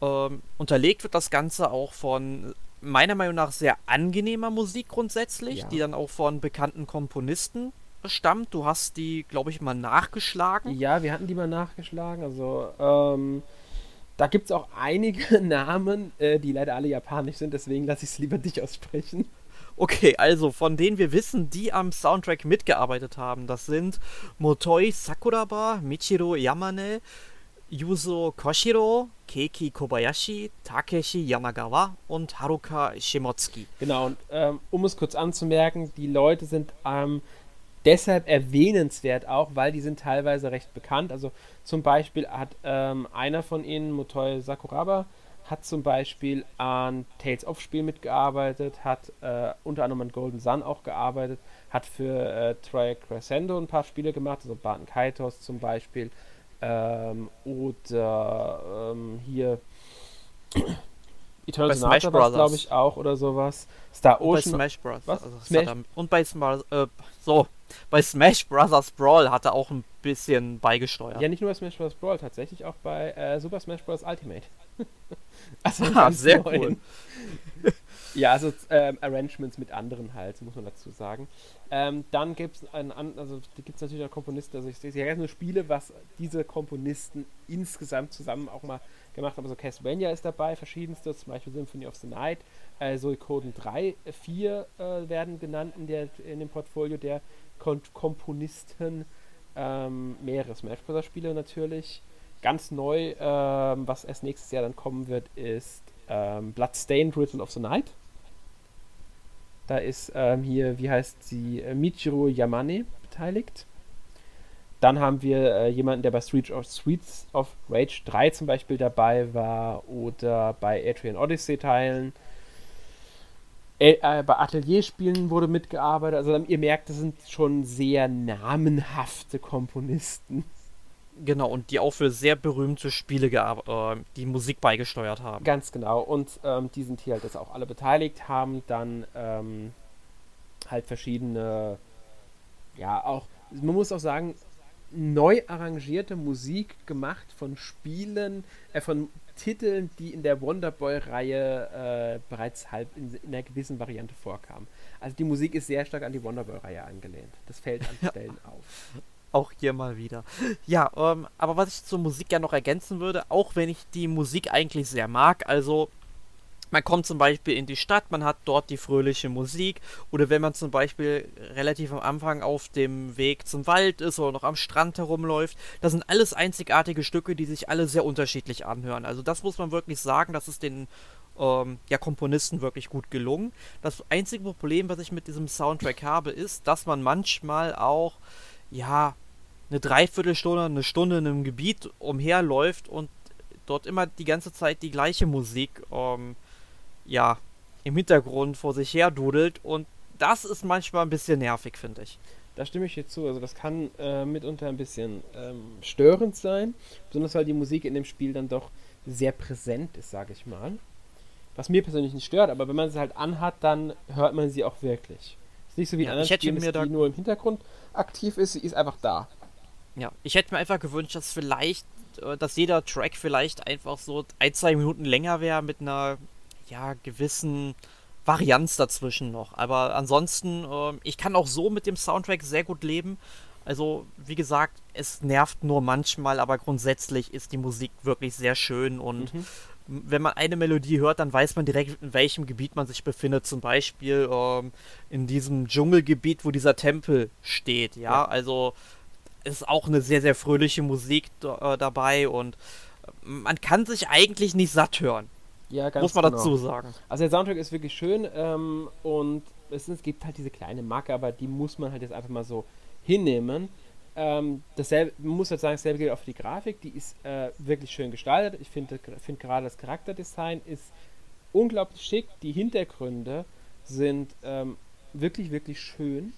Ähm, unterlegt wird das Ganze auch von meiner Meinung nach sehr angenehmer Musik grundsätzlich, Ja. die dann auch von bekannten Komponisten stammt. Du hast die, glaube ich, mal nachgeschlagen. Ja, wir hatten die mal nachgeschlagen. Also, ähm, da gibt es auch einige <laughs> Namen, äh, die leider alle japanisch sind, deswegen lasse ich es lieber dich aussprechen. Okay, also von denen wir wissen, die am Soundtrack mitgearbeitet haben, das sind Motoi Sakuraba, Michiro Yamane, Yuzo Koshiro, Keiki Kobayashi, Takeshi Yamagawa und Haruka Shimotsuki. Genau, und ähm, um es kurz anzumerken, die Leute sind ähm, deshalb erwähnenswert auch, weil die sind teilweise recht bekannt. Also zum Beispiel hat ähm, einer von ihnen, Motoi Sakuraba, hat zum Beispiel an Tales of Spiel mitgearbeitet, hat äh, unter anderem an Golden Sun auch gearbeitet, hat für äh, Troy Crescendo ein paar Spiele gemacht, also Barton Kaitos zum Beispiel, ähm, oder ähm, hier Eternal Bei Smash Sonata war Brothers. glaube ich auch oder sowas. Star Und bei Ocean Smash Bros. Was? Also Smash- und bei Smash, äh, so, bei Smash Bros. Brawl hat er auch ein bisschen beigesteuert. Ja, nicht nur bei Smash Bros. Brawl, tatsächlich auch bei äh, Super Smash Bros. Ultimate. <laughs> also Ah, sehr cool. <laughs> ja, also ähm, Arrangements mit anderen halt, muss man dazu sagen. Ähm, dann gibt es also natürlich auch Komponisten, also ich sehe ja nur Spiele, was diese Komponisten insgesamt zusammen auch mal gemacht haben. Also Castlevania ist dabei, verschiedenste, zum Beispiel Symphony of the Night, äh, Suikoden 3, 4 äh, werden genannt in, der, in dem Portfolio der Kon Komponisten. Ähm, mehrere Smash Bros. Spiele natürlich. Ganz neu, ähm, was erst nächstes Jahr dann kommen wird, ist ähm, Bloodstained Ritual of the Night. Da ist ähm, hier, wie heißt sie, Michiro Yamane beteiligt. Dann haben wir äh, jemanden, der bei Streets of, Streets of Rage 3 zum Beispiel dabei war oder bei Adrian Odyssey Teilen. Äh, äh, bei Atelierspielen wurde mitgearbeitet. Also ihr merkt, das sind schon sehr namenhafte Komponisten. Genau, und die auch für sehr berühmte Spiele äh, die Musik beigesteuert haben. Ganz genau. Und ähm, die sind hier halt jetzt auch alle beteiligt, haben dann ähm, halt verschiedene, ja, auch, man muss auch sagen, neu arrangierte Musik gemacht von Spielen, äh, von Titeln, die in der Wonderboy-Reihe äh, bereits halb in, in einer gewissen Variante vorkamen. Also die Musik ist sehr stark an die Wonderboy-Reihe angelehnt. Das fällt an <laughs> Stellen auf. Auch hier mal wieder. Ja, ähm, aber was ich zur Musik ja noch ergänzen würde, auch wenn ich die Musik eigentlich sehr mag, also man kommt zum Beispiel in die Stadt, man hat dort die fröhliche Musik, oder wenn man zum Beispiel relativ am Anfang auf dem Weg zum Wald ist oder noch am Strand herumläuft, das sind alles einzigartige Stücke, die sich alle sehr unterschiedlich anhören. Also das muss man wirklich sagen, das ist den ähm, ja, Komponisten wirklich gut gelungen. Das einzige Problem, was ich mit diesem Soundtrack habe, ist, dass man manchmal auch ja, eine Dreiviertelstunde, eine Stunde in einem Gebiet umherläuft und dort immer die ganze Zeit die gleiche Musik, ähm, ja, im Hintergrund vor sich her dudelt und das ist manchmal ein bisschen nervig, finde ich. Da stimme ich dir zu. Also das kann äh, mitunter ein bisschen ähm, störend sein, besonders weil die Musik in dem Spiel dann doch sehr präsent ist, sage ich mal. Was mir persönlich nicht stört, aber wenn man sie halt anhat, dann hört man sie auch wirklich. Ist nicht so wie in Ja, anderen ich hätte Spielen, die nur im Hintergrund aktiv ist, sie ist einfach da. Ja, ich hätte mir einfach gewünscht, dass vielleicht, äh, dass jeder Track vielleicht einfach so ein, zwei Minuten länger wäre mit einer, ja, gewissen Varianz dazwischen noch. Aber ansonsten, ähm, ich kann auch so mit dem Soundtrack sehr gut leben. Also, wie gesagt, es nervt nur manchmal, aber grundsätzlich ist die Musik wirklich sehr schön und Mhm. wenn man eine Melodie hört, dann weiß man direkt, in welchem Gebiet man sich befindet. Zum Beispiel ähm, in diesem Dschungelgebiet, wo dieser Tempel steht. Ja, Ja. also ist auch eine sehr, sehr fröhliche Musik äh, dabei und äh, man kann sich eigentlich nicht satt hören, Ja, ganz muss man genau. dazu sagen. Also der Soundtrack ist wirklich schön ähm, und es, es gibt halt diese kleine Macke, aber die muss man halt jetzt einfach mal so hinnehmen. Ähm, dasselbe, man muss halt sagen, dasselbe gilt auch für die Grafik, die ist äh, wirklich schön gestaltet. Ich finde find gerade das Charakterdesign ist unglaublich schick. Die Hintergründe sind ähm, wirklich, wirklich schön.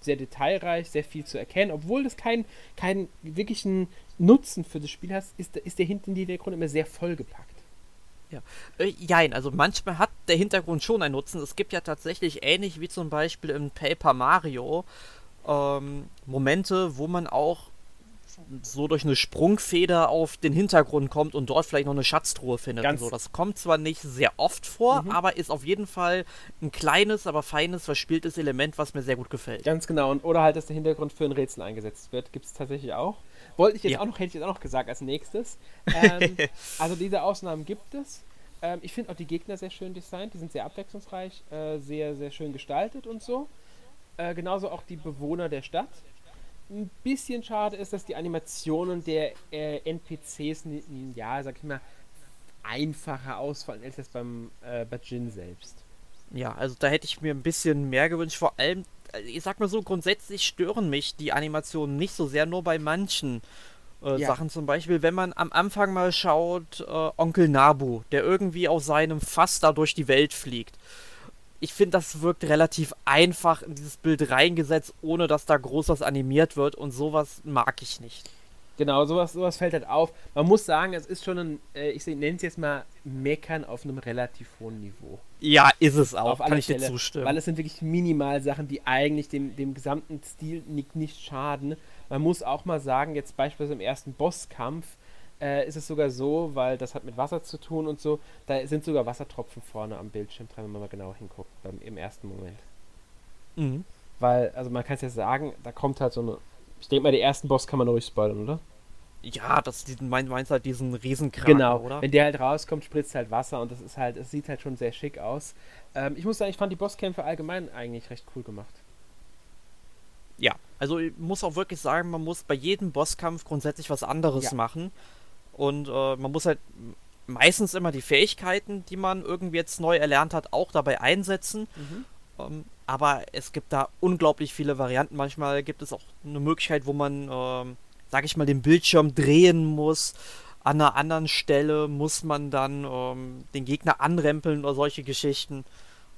Sehr detailreich, sehr viel zu erkennen. Obwohl das keinen kein wirklichen Nutzen für das Spiel hat, ist, ist der Hintergrund immer sehr vollgepackt. Ja, äh, jein, also manchmal hat der Hintergrund schon einen Nutzen. Es gibt ja tatsächlich ähnlich wie zum Beispiel im Paper Mario ähm, Momente, wo man auch so durch eine Sprungfeder auf den Hintergrund kommt und dort vielleicht noch eine Schatztruhe findet. Ganz so. Das kommt zwar nicht sehr oft vor, mhm. aber ist auf jeden Fall ein kleines, aber feines, verspieltes Element, was mir sehr gut gefällt. Ganz genau. Und, oder halt, dass der Hintergrund für ein Rätsel eingesetzt wird, gibt es tatsächlich auch. Wollte ich jetzt ja. auch noch, hätte ich jetzt auch noch gesagt als nächstes. <laughs> Ähm, also diese Ausnahmen gibt es. Ähm, ich finde auch die Gegner sehr schön designt, die sind sehr abwechslungsreich, äh, sehr, sehr schön gestaltet und so. Äh, genauso auch die Bewohner der Stadt ein bisschen schade ist, dass die Animationen der äh, NPCs, ja, sag ich mal, einfacher ausfallen als das beim äh, bei Jin selbst. Ja, also da hätte ich mir ein bisschen mehr gewünscht. Vor allem, ich sag mal so, grundsätzlich stören mich die Animationen nicht so sehr, nur bei manchen äh, ja. Sachen. Zum Beispiel, wenn man am Anfang mal schaut, äh, Onkel Nabu, der irgendwie auf seinem Fass da durch die Welt fliegt ich finde, das wirkt relativ einfach in dieses Bild reingesetzt, ohne dass da groß was animiert wird und sowas mag ich nicht. Genau, sowas, sowas fällt halt auf. Man muss sagen, es ist schon ein, äh, ich nenne es jetzt mal Meckern auf einem relativ hohen Niveau. Ja, ist es auch, auf kann ich Stelle, dir zustimmen. Weil es sind wirklich Minimalsachen, die eigentlich dem, dem gesamten Stil nicht, nicht schaden. Man muss auch mal sagen, jetzt beispielsweise im ersten Bosskampf, äh, ist es sogar so, weil das hat mit Wasser zu tun und so, da sind sogar Wassertropfen vorne am Bildschirm dran, wenn man mal genau hinguckt, beim, im ersten Moment. Mhm. Weil, also man kann es ja sagen, da kommt halt so eine. Ich denke mal, den ersten Boss kann man ruhig spoilern, oder? Ja, das diesen, mein, meinst halt diesen Riesenkran, genau. oder? Wenn der halt rauskommt, spritzt halt Wasser und das ist halt, es sieht halt schon sehr schick aus. Ähm, ich muss sagen, ich fand die Bosskämpfe allgemein eigentlich recht cool gemacht. Ja, also ich muss auch wirklich sagen, man muss bei jedem Bosskampf grundsätzlich was anderes ja. machen. Und äh, man muss halt meistens immer die Fähigkeiten, die man irgendwie jetzt neu erlernt hat, auch dabei einsetzen. Mhm. Ähm, aber es gibt da unglaublich viele Varianten. Manchmal gibt es auch eine Möglichkeit, wo man, ähm, sag ich mal, den Bildschirm drehen muss. An einer anderen Stelle muss man dann ähm, den Gegner anrempeln oder solche Geschichten.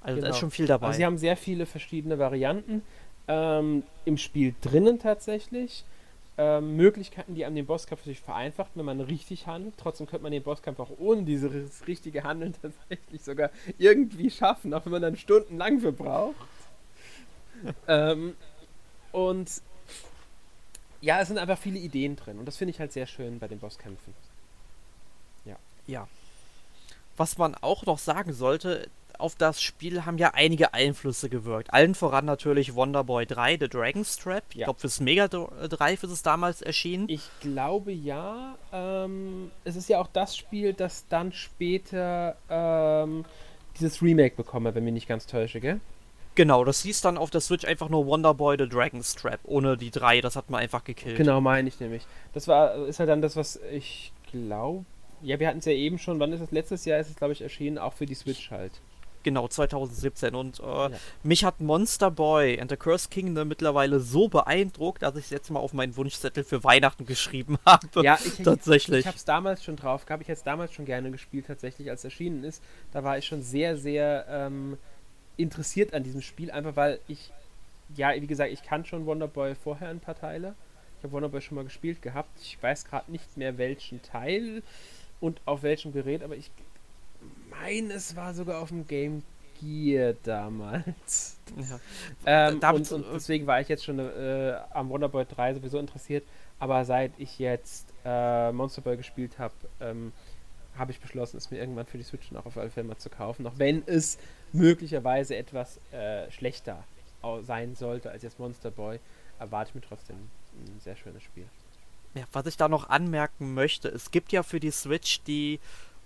Also genau. da ist genau. schon viel dabei. Also sie haben sehr viele verschiedene Varianten ähm, im Spiel drinnen tatsächlich ähm, Möglichkeiten, die einem den Bosskampf natürlich vereinfacht, wenn man richtig handelt. Trotzdem könnte man den Bosskampf auch ohne dieses richtige Handeln <laughs> tatsächlich sogar irgendwie schaffen, auch wenn man dann stundenlang für braucht. <laughs> ähm, und ja, es sind einfach viele Ideen drin und das finde ich halt sehr schön bei den Bosskämpfen. Ja. Ja. Was man auch noch sagen sollte, auf das Spiel haben ja einige Einflüsse gewirkt. Allen voran natürlich Wonderboy 3, The Dragon's Trap. Ich ja. glaube, fürs Mega Drive ist es damals erschienen. Ich glaube ja. Ähm, es ist ja auch das Spiel, das dann später ähm, dieses Remake bekomme, wenn mich nicht ganz täusche, gell? Genau, das hieß dann auf der Switch einfach nur Wonderboy The Dragon's Trap, ohne die drei, das hat man einfach gekillt. Genau, meine ich nämlich. Das war, ist halt dann das, was ich glaube. Ja, wir hatten es ja eben schon, wann ist es? Letztes Jahr ist es, glaube ich, erschienen, auch für die Switch halt. Genau, 2017. Und äh, ja. mich hat Monster Boy and the Cursed Kingdom mittlerweile so beeindruckt, dass ich es jetzt mal auf meinen Wunschzettel für Weihnachten geschrieben <laughs> habe. Ja, ich, tatsächlich. Ich, ich habe es damals schon drauf gehabt. Ich hätte es damals schon gerne gespielt, tatsächlich, als es erschienen ist. Da war ich schon sehr, sehr ähm, interessiert an diesem Spiel, einfach weil ich, ja, wie gesagt, ich kann schon Wonderboy vorher ein paar Teile. Ich habe Wonderboy schon mal gespielt gehabt. Ich weiß gerade nicht mehr welchen Teil und auf welchem Gerät, aber ich meine, es war sogar auf dem Game Gear damals. Ja. Ähm, und, und, deswegen war ich jetzt schon äh, am Wonderboy 3 sowieso interessiert. Aber seit ich jetzt äh, Monster Boy gespielt habe, ähm, habe ich beschlossen, es mir irgendwann für die Switch noch auf alle Fälle mal zu kaufen. Auch wenn es möglicherweise etwas äh, schlechter sein sollte als jetzt Monster Boy, erwarte ich mir trotzdem ein sehr schönes Spiel. Ja, was ich da noch anmerken möchte, es gibt ja für die Switch die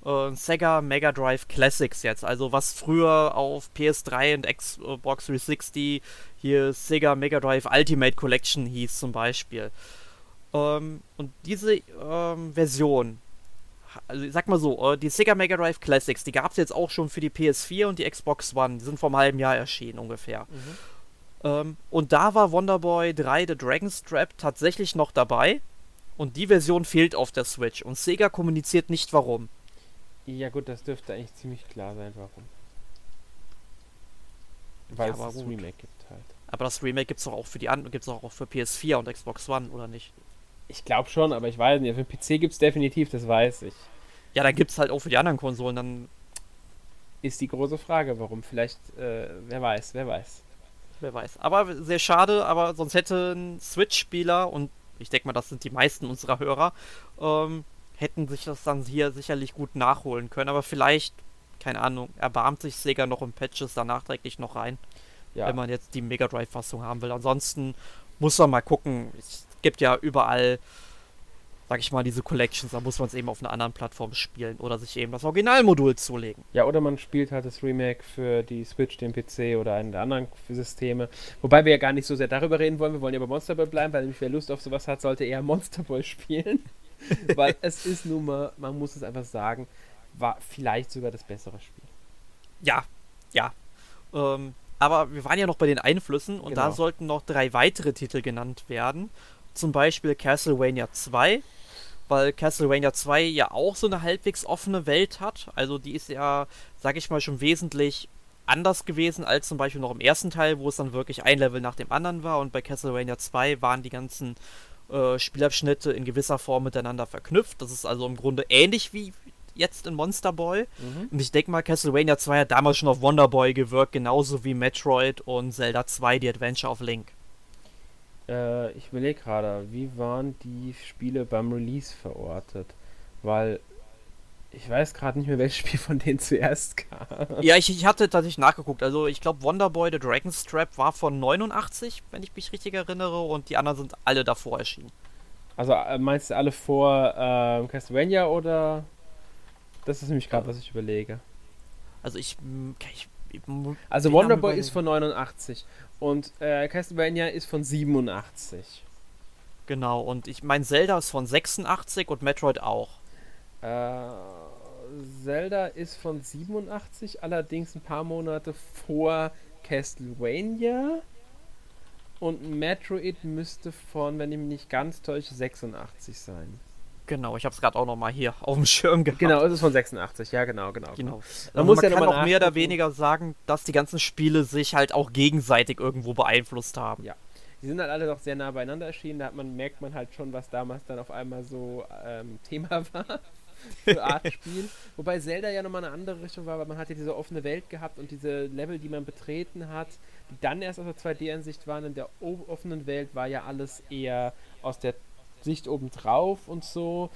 äh, Sega Mega Drive Classics jetzt. Also was früher auf PS3 und Xbox 360 hier Sega Mega Drive Ultimate Collection hieß zum Beispiel. Ähm, und diese ähm, Version, also ich sag mal so, äh, die Sega Mega Drive Classics, die gab es jetzt auch schon für die PS4 und die Xbox One. Die sind vor einem halben Jahr erschienen ungefähr. Mhm. Ähm, und da war Wonderboy 3 The Dragon's Trap tatsächlich noch dabei. Und die Version fehlt auf der Switch. Und Sega kommuniziert nicht warum. Ja gut, das dürfte eigentlich ziemlich klar sein, warum. Weil Ja, es das gut. Remake gibt halt. Aber das Remake gibt's doch auch für die anderen, gibt's doch auch für PS4 und Xbox One, oder nicht? Ich glaube schon, aber ich weiß nicht. Für PC gibt es definitiv, das weiß ich. Ja, dann gibt's halt auch für die anderen Konsolen dann, Ist die große Frage, warum. Vielleicht, äh, wer weiß, wer weiß. wer weiß. Aber sehr schade, aber sonst hätten Switch-Spieler, und ich denke mal, das sind die meisten unserer Hörer, ähm, hätten sich das dann hier sicherlich gut nachholen können. Aber vielleicht, keine Ahnung, erbarmt sich Sega noch in Patches da nachträglich noch rein, Ja, wenn man jetzt die Mega Drive-Fassung haben will. Ansonsten muss man mal gucken. Es gibt ja überall, sag ich mal, diese Collections, da muss man es eben auf einer anderen Plattform spielen oder sich eben das Originalmodul zulegen. ja, oder man spielt halt das Remake für die Switch, den PC oder einen der anderen Systeme. Wobei wir ja gar nicht so sehr darüber reden wollen. Wir wollen ja bei Monster Boy bleiben, weil nämlich wer Lust auf sowas hat, sollte eher <laughs> Monster Boy spielen. <laughs> weil es ist nun mal, man muss es einfach sagen, war vielleicht sogar das bessere Spiel. Ja, ja. Ähm, aber wir waren ja noch bei den Einflüssen und da Genau. sollten noch drei weitere Titel genannt werden. Zum Beispiel Castlevania 2, weil Castlevania 2 ja auch so eine halbwegs offene Welt hat. Also die ist ja, sag ich mal, schon wesentlich anders gewesen als zum Beispiel noch im ersten Teil, wo es dann wirklich ein Level nach dem anderen war. Und bei Castlevania 2 waren die ganzen äh, Spielabschnitte in gewisser Form miteinander verknüpft. Das ist also im Grunde ähnlich wie jetzt in Monster Boy. Und ich denke mal, Castlevania 2 hat damals schon auf Wonder Boy gewirkt, genauso wie Metroid und Zelda 2, die Adventure of Link. Äh, ich überlege gerade, wie waren die Spiele beim Release verortet? Weil ich weiß gerade nicht mehr, <laughs> welches Spiel von denen zuerst kam. Ja, ich, ich hatte tatsächlich nachgeguckt. Also ich glaube, Wonder Boy The Dragon's Trap war von 89, wenn ich mich richtig erinnere, und die anderen sind alle davor erschienen. Also äh, meinst du alle vor ähm, Castlevania oder? Das ist nämlich gerade, was ich überlege. Also ich. ich, ich Also den Wonder Namen Boy überlegen. ist von 89 und äh, Castlevania ist von 87. Genau, und ich mein Zelda ist von 86 und Metroid auch. Äh, Zelda ist von 87, allerdings ein paar Monate vor Castlevania. Und Metroid müsste von, wenn ich mich nicht ganz täusche, 86 sein. Genau, ich habe es gerade auch noch mal hier <laughs> auf dem Schirm gehabt. Genau, es ist von 86, ja, genau, genau. Genau. Man Also muss man ja kann auch mehr oder weniger sagen, dass die ganzen Spiele sich halt auch gegenseitig irgendwo beeinflusst haben. Ja. Die sind halt alle doch sehr nah beieinander erschienen. Da hat man, merkt man halt schon, was damals dann auf einmal so ähm, <laughs> Thema war für <laughs> Artspiel. Wobei Zelda ja nochmal eine andere Richtung war, weil man hatte diese offene Welt gehabt und diese Level, die man betreten hat, die dann erst aus der 2D-Ansicht waren. In der offenen Welt war ja alles eher aus der Sicht obendrauf und so.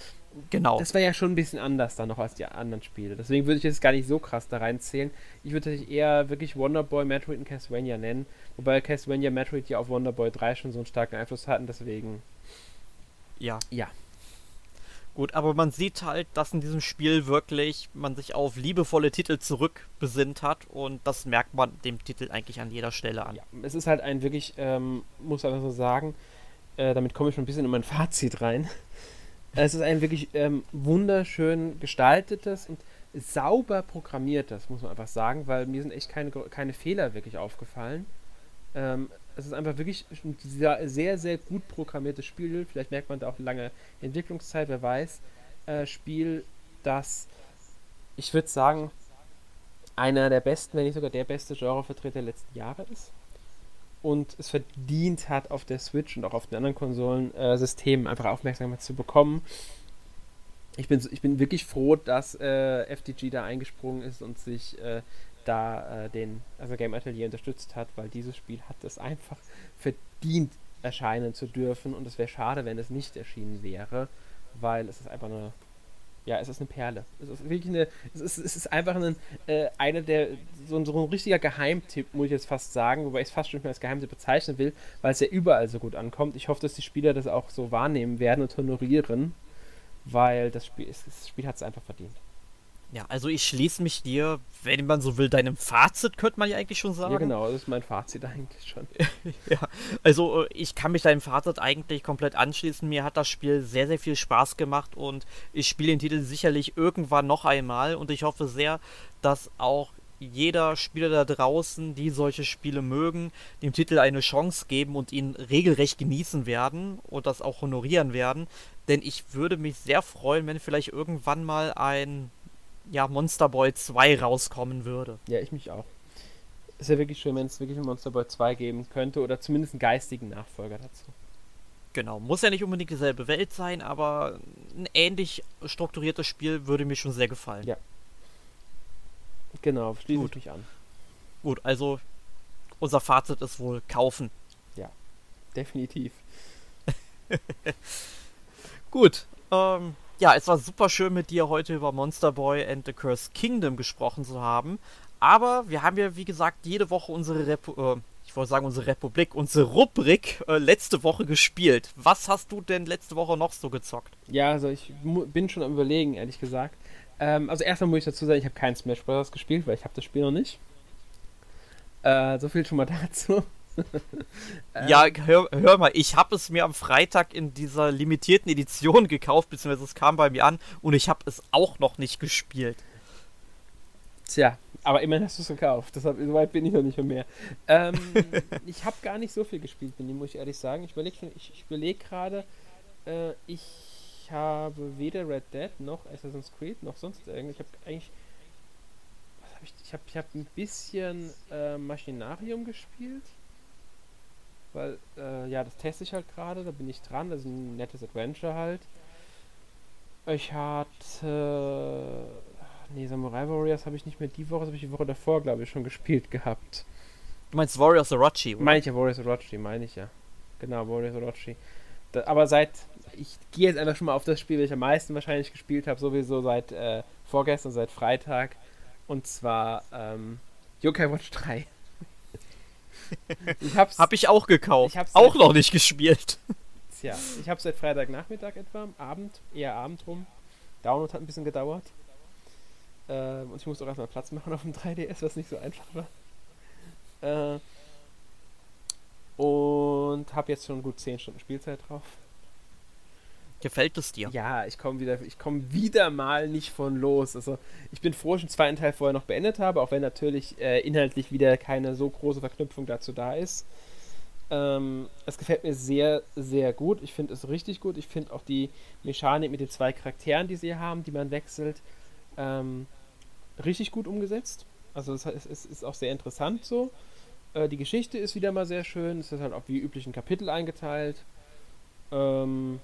Genau. Das war ja schon ein bisschen anders dann noch als die anderen Spiele. Deswegen würde ich jetzt gar nicht so krass da reinzählen. Ich würde tatsächlich eher wirklich Wonder Boy, Metroid und Castlevania nennen. Wobei Castlevania, Metroid ja auf Wonder Boy 3 schon so einen starken Einfluss hatten. Deswegen, ja. ja. Gut, aber man sieht halt, dass in diesem Spiel wirklich man sich auf liebevolle Titel zurückbesinnt hat und das merkt man dem Titel eigentlich an jeder Stelle an. ja. Es ist halt ein wirklich, ähm, muss einfach so sagen, äh, damit komme ich schon ein bisschen in mein Fazit rein. Es ist ein wirklich ähm, wunderschön gestaltetes und sauber programmiertes, muss man einfach sagen, weil mir sind echt keine, keine Fehler wirklich aufgefallen. Ähm, es ist einfach wirklich ein sehr, sehr, sehr gut programmiertes Spiel. Vielleicht merkt man da auch lange Entwicklungszeit, wer weiß. Äh, Spiel, das, ich würde sagen, einer der besten, wenn nicht sogar der beste Genrevertreter der letzten Jahre ist. Und es verdient hat, auf der Switch und auch auf den anderen Konsolensystemen einfach Aufmerksamkeit zu bekommen. Ich bin, ich bin wirklich froh, dass äh, FDG da eingesprungen ist und sich äh, da äh, den also Game Atelier unterstützt hat, weil dieses Spiel hat es einfach verdient, erscheinen zu dürfen. Und es wäre schade, wenn es nicht erschienen wäre, weil es ist einfach eine ja, es ist eine Perle. Es ist wirklich eine, es ist, es ist einfach ein, äh, eine der, so, ein- so ein richtiger Geheimtipp, muss ich jetzt fast sagen, wobei ich es fast schon nicht mehr als Geheimtipp bezeichnen will, weil es ja überall so gut ankommt. Ich hoffe, dass die Spieler das auch so wahrnehmen werden und honorieren, weil das Spiel, das Spiel hat es einfach verdient. Ja, also ich schließe mich dir, wenn man so will, deinem Fazit, könnte man ja eigentlich schon sagen. Ja, genau, das ist mein Fazit <laughs> eigentlich schon. <laughs> Ja, also äh, ich kann mich deinem Fazit eigentlich komplett anschließen. Mir hat das Spiel sehr, sehr viel Spaß gemacht und ich spiele den Titel sicherlich irgendwann noch einmal und ich hoffe sehr, dass auch jeder Spieler da draußen, die solche Spiele mögen, dem Titel eine Chance geben und ihn regelrecht genießen werden und das auch honorieren werden. Denn ich würde mich sehr freuen, wenn vielleicht irgendwann mal ein ja, Monster Boy 2 rauskommen würde. Ja, ich mich auch. Es wäre wirklich schön, wenn es wirklich ein Monster Boy 2 geben könnte oder zumindest einen geistigen Nachfolger dazu. Genau, muss ja nicht unbedingt dieselbe Welt sein, aber ein ähnlich strukturiertes Spiel würde mir schon sehr gefallen. Ja. Genau, schließe ich mich an. Gut, also unser Fazit ist wohl kaufen. Ja, definitiv. <laughs> <laughs> Gut, ähm, ja, es war super schön mit dir heute über Monster Boy and the Cursed Kingdom gesprochen zu haben. Aber wir haben ja, wie gesagt, jede Woche unsere Repu äh, ich wollte sagen, unsere Republik, unsere Rubrik äh, letzte Woche gespielt. Was hast du denn letzte Woche noch so gezockt? Ja, also ich bin schon am überlegen, ehrlich gesagt. Ähm, also erstmal muss ich dazu sagen, ich habe keinen Smash Bros. gespielt, weil ich habe das Spiel noch nicht. Äh, so viel schon mal <laughs> dazu. <laughs> ja, hör, hör, mal, ich habe es mir am Freitag in dieser limitierten Edition gekauft, beziehungsweise es kam bei mir an und ich habe es auch noch nicht gespielt. Tja, aber immerhin hast du es gekauft. Deshalb, so weit bin ich noch nicht mehr. Ähm, <laughs> ich habe gar nicht so viel gespielt, bin muss ich ehrlich sagen. Ich überlege ich, ich überleg gerade, äh, ich habe weder Red Dead noch Assassin's Creed noch sonst irgendwas. Ich habe eigentlich. Was hab ich ich habe ich hab ein bisschen äh, Machinarium gespielt. Weil, äh, ja, das teste ich halt gerade, da bin ich dran. Das ist ein nettes Adventure halt. Ich hatte Nee, Samurai Warriors habe ich nicht mehr die Woche, das habe ich die Woche davor, glaube ich, schon gespielt gehabt. Du meinst Warriors Orochi, oder? Meine ich ja, Warriors Orochi, meine ich ja. Genau, Warriors Orochi. Da, aber seit, ich gehe jetzt einfach schon mal auf das Spiel, das ich am meisten wahrscheinlich gespielt habe, sowieso seit äh, vorgestern, seit Freitag. Und zwar ähm, Yokai Watch 3. <laughs> ich hab's, Hab ich auch gekauft. Ich auch noch nicht gespielt. <laughs> Tja, ich habe seit Freitagnachmittag etwa, Abend, eher Abend rum. Download hat ein bisschen gedauert. Äh, und ich musste auch erstmal Platz machen auf dem <laughs> 3DS, was nicht so einfach war. Äh, und habe jetzt schon gut 10 Stunden Spielzeit drauf. Gefällt es dir? Ja, ich komme wieder, ich wieder mal nicht von los. Also ich bin froh, dass ich den zweiten Teil vorher noch beendet habe, auch wenn natürlich äh, inhaltlich wieder keine so große Verknüpfung dazu da ist. Ähm, es gefällt mir sehr, sehr gut. Ich finde es richtig gut. Ich finde auch die Mechanik mit den zwei Charakteren, die sie haben, die man wechselt, ähm, richtig gut umgesetzt. Also es, es, ist auch sehr interessant so. Äh, die Geschichte ist wieder mal sehr schön. Es ist halt auch wie üblich ein Kapitel eingeteilt. Ähm,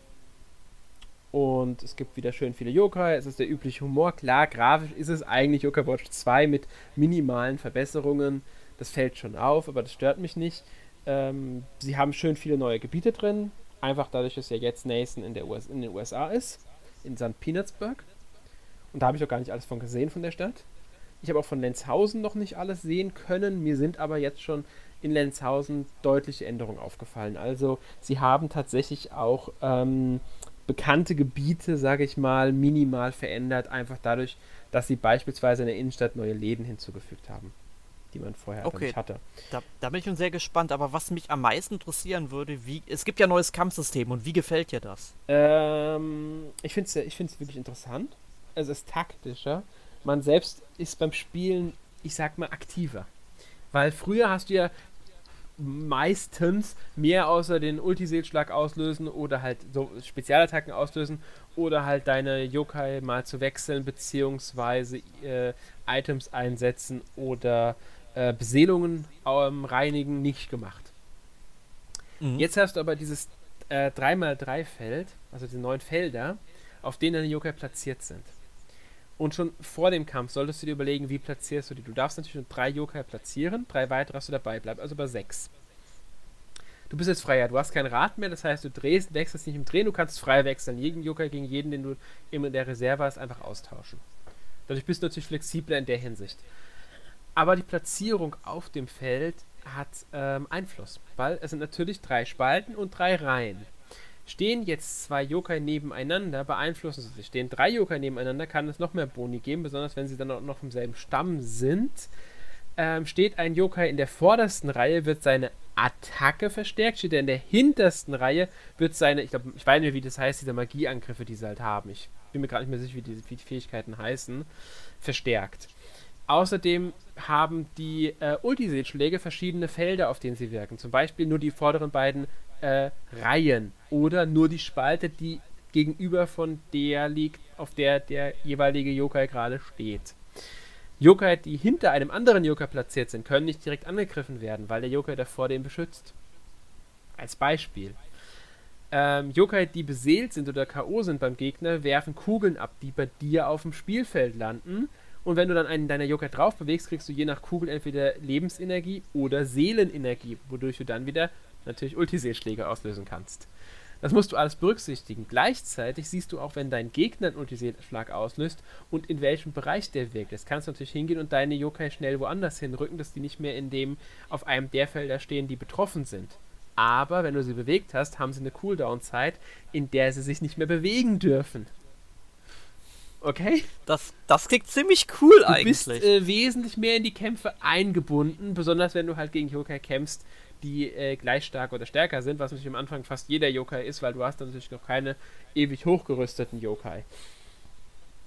und es gibt wieder schön viele Yokai. Es ist der übliche Humor. Klar, grafisch ist es eigentlich Yokai Watch 2 mit minimalen Verbesserungen. Das fällt schon auf, aber das stört mich nicht. Ähm, sie haben schön viele neue Gebiete drin. Einfach dadurch, dass ja jetzt Nathan in, der US in den USA ist. In St. Peanutsburg. Und da habe ich auch gar nicht alles von gesehen von der Stadt. Ich habe auch von Lenzhausen noch nicht alles sehen können. Mir sind aber jetzt schon in Lenzhausen deutliche Änderungen aufgefallen. Also sie haben tatsächlich auch ähm, bekannte Gebiete, sage ich mal, minimal verändert, einfach dadurch, dass sie beispielsweise in der Innenstadt neue Läden hinzugefügt haben, die man vorher okay. nicht hatte. Da, da, bin ich schon sehr gespannt, aber was mich am meisten interessieren würde, wie es gibt ja ein neues Kampfsystem und wie gefällt dir das? Ähm, ich finde es ich wirklich interessant es ist taktischer. Man selbst ist beim Spielen, ich sag mal, aktiver. Weil früher hast du ja meistens mehr außer den Ultiseelschlag auslösen oder halt so Spezialattacken auslösen oder halt deine Yokai mal zu wechseln beziehungsweise äh, Items einsetzen oder äh, Beseelungen ähm, reinigen nicht gemacht. Mhm. Jetzt hast du aber dieses äh, 3x3-Feld, also diese neun Felder, auf denen deine Yokai platziert sind. Und schon vor dem Kampf solltest du dir überlegen, wie platzierst du die. Du darfst natürlich nur drei Yokai platzieren, drei weitere hast du dabei, bleib also bei sechs. Du bist jetzt freier, du hast kein Rad mehr, das heißt, du drehst, wechselst nicht im Drehen, du kannst frei wechseln. Jeden Yokai gegen jeden, den du in der Reserve hast, einfach austauschen. Dadurch bist du natürlich flexibler in der Hinsicht. Aber die Platzierung auf dem Feld hat ähm, Einfluss, weil es sind natürlich drei Spalten und drei Reihen. Stehen jetzt zwei Yokai nebeneinander, beeinflussen sie sich. Stehen drei Yokai nebeneinander, kann es noch mehr Boni geben, besonders wenn sie dann auch noch im selben Stamm sind. Ähm, steht ein Yokai in der vordersten Reihe, wird seine Attacke verstärkt. Steht er in der hintersten Reihe, wird seine, ich glaube, ich weiß nicht wie das heißt, diese Magieangriffe, die sie halt haben. Ich bin mir gerade nicht mehr sicher, wie diese Fähigkeiten heißen, verstärkt. Außerdem haben die äh, Ultiseelschläge verschiedene Felder, auf denen sie wirken. Zum Beispiel nur die vorderen beiden äh, Reihen oder nur die Spalte, die gegenüber von der liegt, auf der der jeweilige Yokai gerade steht. Yokai, die hinter einem anderen Yokai platziert sind, können nicht direkt angegriffen werden, weil der Yokai davor den beschützt. Als Beispiel. Ähm, Yokai, die beseelt sind oder K.O. sind beim Gegner, werfen Kugeln ab, die bei dir auf dem Spielfeld landen. Und wenn du dann einen deiner Yokai drauf bewegst, kriegst du je nach Kugel entweder Lebensenergie oder Seelenenergie, wodurch du dann wieder natürlich Ultiseelschläge auslösen kannst. Das musst du alles berücksichtigen. Gleichzeitig siehst du auch, wenn dein Gegner einen Ultiseelschlag auslöst und in welchem Bereich der wirkt. Jetzt kannst du natürlich hingehen und deine Yokai schnell woanders hinrücken, dass die nicht mehr in dem auf einem der Felder stehen, die betroffen sind. Aber wenn du sie bewegt hast, haben sie eine Cooldown-Zeit, in der sie sich nicht mehr bewegen dürfen. Okay? Das, das klingt ziemlich cool du eigentlich. bist äh, wesentlich mehr in die Kämpfe eingebunden, besonders wenn du halt gegen Yokai kämpfst, die äh, gleich stark oder stärker sind, was natürlich am Anfang fast jeder Yokai ist, weil du hast dann natürlich noch keine ewig hochgerüsteten Yokai.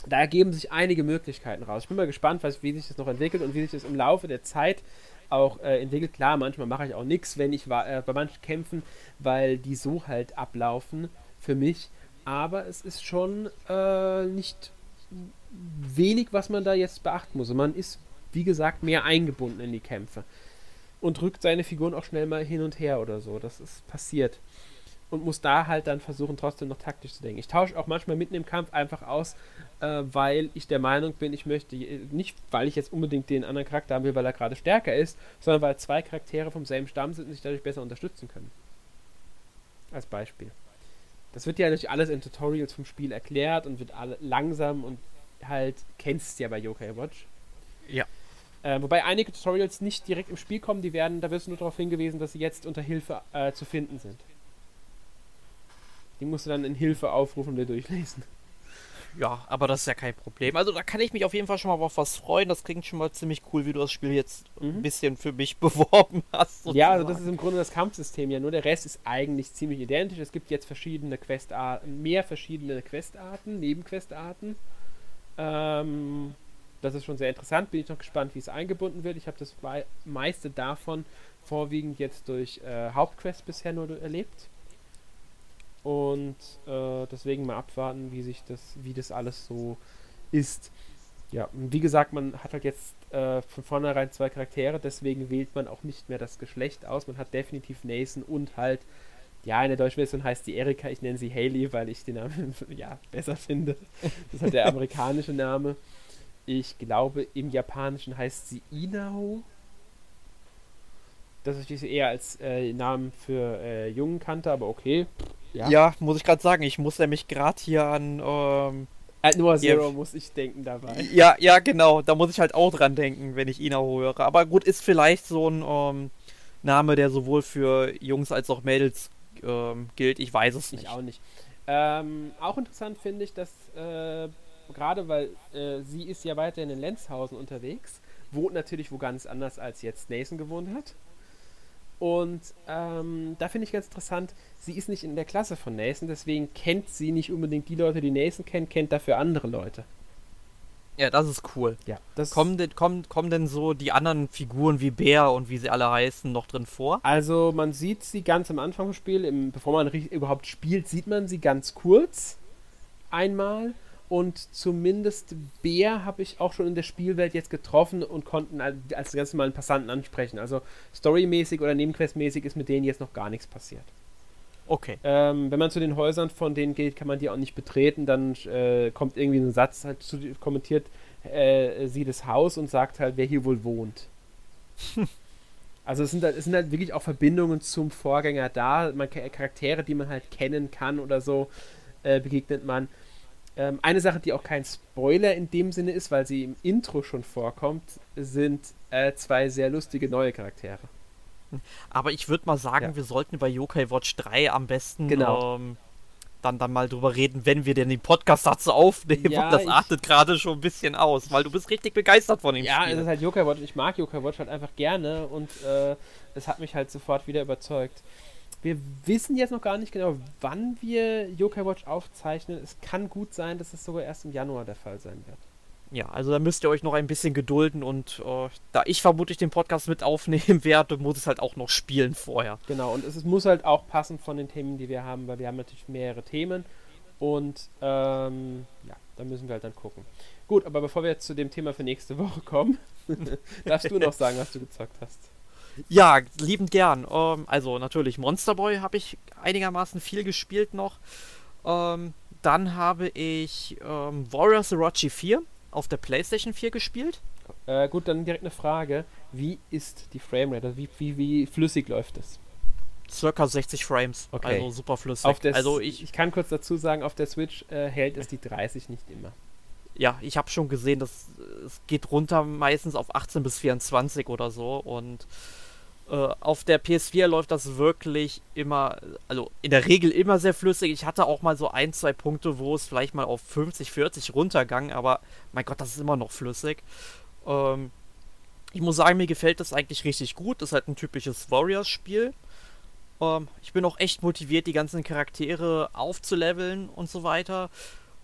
Da ergeben sich einige Möglichkeiten raus. Ich bin mal gespannt, was, wie sich das noch entwickelt und wie sich das im Laufe der Zeit auch äh, entwickelt. Klar, manchmal mache ich auch nichts, wenn ich äh, bei manchen Kämpfen, weil die so halt ablaufen für mich. Aber es ist schon äh, nicht wenig, was man da jetzt beachten muss. Man ist, wie gesagt, mehr eingebunden in die Kämpfe. Und rückt seine Figuren auch schnell mal hin und her oder so. Das ist passiert. Und muss da halt dann versuchen, trotzdem noch taktisch zu denken. Ich tausche auch manchmal mitten im Kampf einfach aus, äh, weil ich der Meinung bin, ich möchte nicht, weil ich jetzt unbedingt den anderen Charakter haben will, weil er gerade stärker ist, sondern weil zwei Charaktere vom selben Stamm sind und sich dadurch besser unterstützen können. Als Beispiel. Das wird ja natürlich alles in Tutorials vom Spiel erklärt und wird alle langsam und halt kennst ja bei Yokai Watch. Ja. Äh, wobei einige Tutorials nicht direkt im Spiel kommen, die werden, da wirst du nur darauf hingewiesen, dass sie jetzt unter Hilfe äh, zu finden sind. Die musst du dann in Hilfe aufrufen und dir durchlesen. Ja, aber das ist ja kein Problem. Also da kann ich mich auf jeden Fall schon mal auf was freuen. Das klingt schon mal ziemlich cool, wie du das Spiel jetzt Mhm. ein bisschen für mich <laughs> beworben hast. Ja, also das sozusagen. ist im Grunde das Kampfsystem ja, nur der Rest ist eigentlich ziemlich identisch. Es gibt jetzt verschiedene Questarten, mehr verschiedene Questarten, Nebenquestarten. Ähm, das ist schon sehr interessant. Bin ich noch gespannt, wie es eingebunden wird. Ich habe das meiste davon vorwiegend jetzt durch äh, Hauptquest bisher nur erlebt. Und äh, deswegen mal abwarten, wie sich das, wie das alles so ist. Ja, wie gesagt, man hat halt jetzt äh, von vornherein zwei Charaktere, deswegen wählt man auch nicht mehr das Geschlecht aus. Man hat definitiv Nathan und halt, ja, in der deutschen Version heißt sie Erika, ich nenne sie Haley, weil ich den Namen <laughs> ja besser finde. Das ist halt der <laughs> amerikanische Name. Ich glaube, im Japanischen heißt sie Inao. Das ich sie eher als äh, Namen für äh, Jungen kannte, aber okay. Ja. Ja, muss ich gerade sagen. Ich muss nämlich gerade hier an. Ähm, Äh, Noah Ja. Zero muss ich denken dabei. ja, ja, genau. Da muss ich halt auch dran denken, wenn ich Ina höre. Aber gut, ist vielleicht so ein ähm, Name, der sowohl für Jungs als auch Mädels ähm, gilt. Ich weiß es nicht. Ich auch nicht. Ähm, auch interessant finde ich, dass äh, gerade weil äh, sie ist ja weiterhin in Lenzhausen unterwegs, wohnt natürlich wo ganz anders als jetzt Nathan gewohnt hat. Und ähm, da finde ich ganz interessant, sie ist nicht in der Klasse von Nathan, deswegen kennt sie nicht unbedingt die Leute, die Nathan kennt, kennt dafür andere Leute. Ja, das ist cool. Ja, das Kommen denn, kommen, kommen denn so die anderen Figuren wie Bär und wie sie alle heißen noch drin vor? Also man sieht sie ganz am Anfang vom Spiel, im, bevor man überhaupt spielt, sieht man sie ganz kurz einmal. Und zumindest Bär habe ich auch schon in der Spielwelt jetzt getroffen und konnten al- als ganz normalen Passanten ansprechen. Also storymäßig oder nebenquestmäßig ist mit denen jetzt noch gar nichts passiert. Okay. Ähm, wenn man zu den Häusern von denen geht, kann man die auch nicht betreten. Dann äh, kommt irgendwie ein Satz halt zu, kommentiert äh, sie das Haus und sagt halt, wer hier wohl wohnt. <laughs> also es sind, halt, es sind halt wirklich auch Verbindungen zum Vorgänger da. Man, Charaktere, die man halt kennen kann oder so, äh, begegnet man. Ähm, eine Sache, die auch kein Spoiler in dem Sinne ist, weil sie im Intro schon vorkommt, sind äh, zwei sehr lustige neue Charaktere. Aber ich würde mal sagen, Ja. wir sollten bei Yokai Watch 3 am besten Genau. ähm, dann, dann mal drüber reden, wenn wir denn den Podcast dazu aufnehmen. Ja, das artet gerade schon ein bisschen aus, weil du bist richtig begeistert von dem Ja, Spiel. es ist halt Yokai Watch. Ich mag Yokai Watch halt einfach gerne und äh, es hat mich halt sofort wieder überzeugt. Wir wissen jetzt noch gar nicht genau, wann wir Yokai Watch aufzeichnen. Es kann gut sein, dass es sogar erst im Januar der Fall sein wird. Ja, also da müsst ihr euch noch ein bisschen gedulden und äh, da ich vermutlich den Podcast mit aufnehmen <laughs> werde, muss es halt auch noch spielen vorher. Genau, und es, es muss halt auch passen von den Themen, die wir haben, weil wir haben natürlich mehrere Themen Und ähm, ja, da müssen wir halt dann gucken. Gut, aber bevor wir jetzt zu dem Thema für nächste Woche kommen, <laughs> darfst du noch sagen, was du gezockt hast. Ja, liebend gern. Ähm, also natürlich Monster Boy habe ich einigermaßen viel gespielt noch. Ähm, dann habe ich ähm, Warriors Orochi 4 auf der PlayStation 4 gespielt. Äh, gut, dann direkt eine Frage. Wie ist die Framerate? Also wie, wie, wie flüssig läuft es? Circa 60 Frames. Okay. Also super flüssig. Also ich, ich kann kurz dazu sagen, auf der Switch äh, hält es die 30 nicht immer. Ja, ich habe schon gesehen, dass es geht runter meistens auf 18 bis 24 oder so und äh, auf der PS4 läuft das wirklich immer, also in der Regel immer sehr flüssig. Ich hatte auch mal so ein, zwei Punkte, wo es vielleicht mal auf 50, 40 runtergang, aber mein Gott, das ist immer noch flüssig. Ähm, ich muss sagen, mir gefällt das eigentlich richtig gut. Das ist halt ein typisches Warriors-Spiel. Ähm, ich bin auch echt motiviert, die ganzen Charaktere aufzuleveln und so weiter.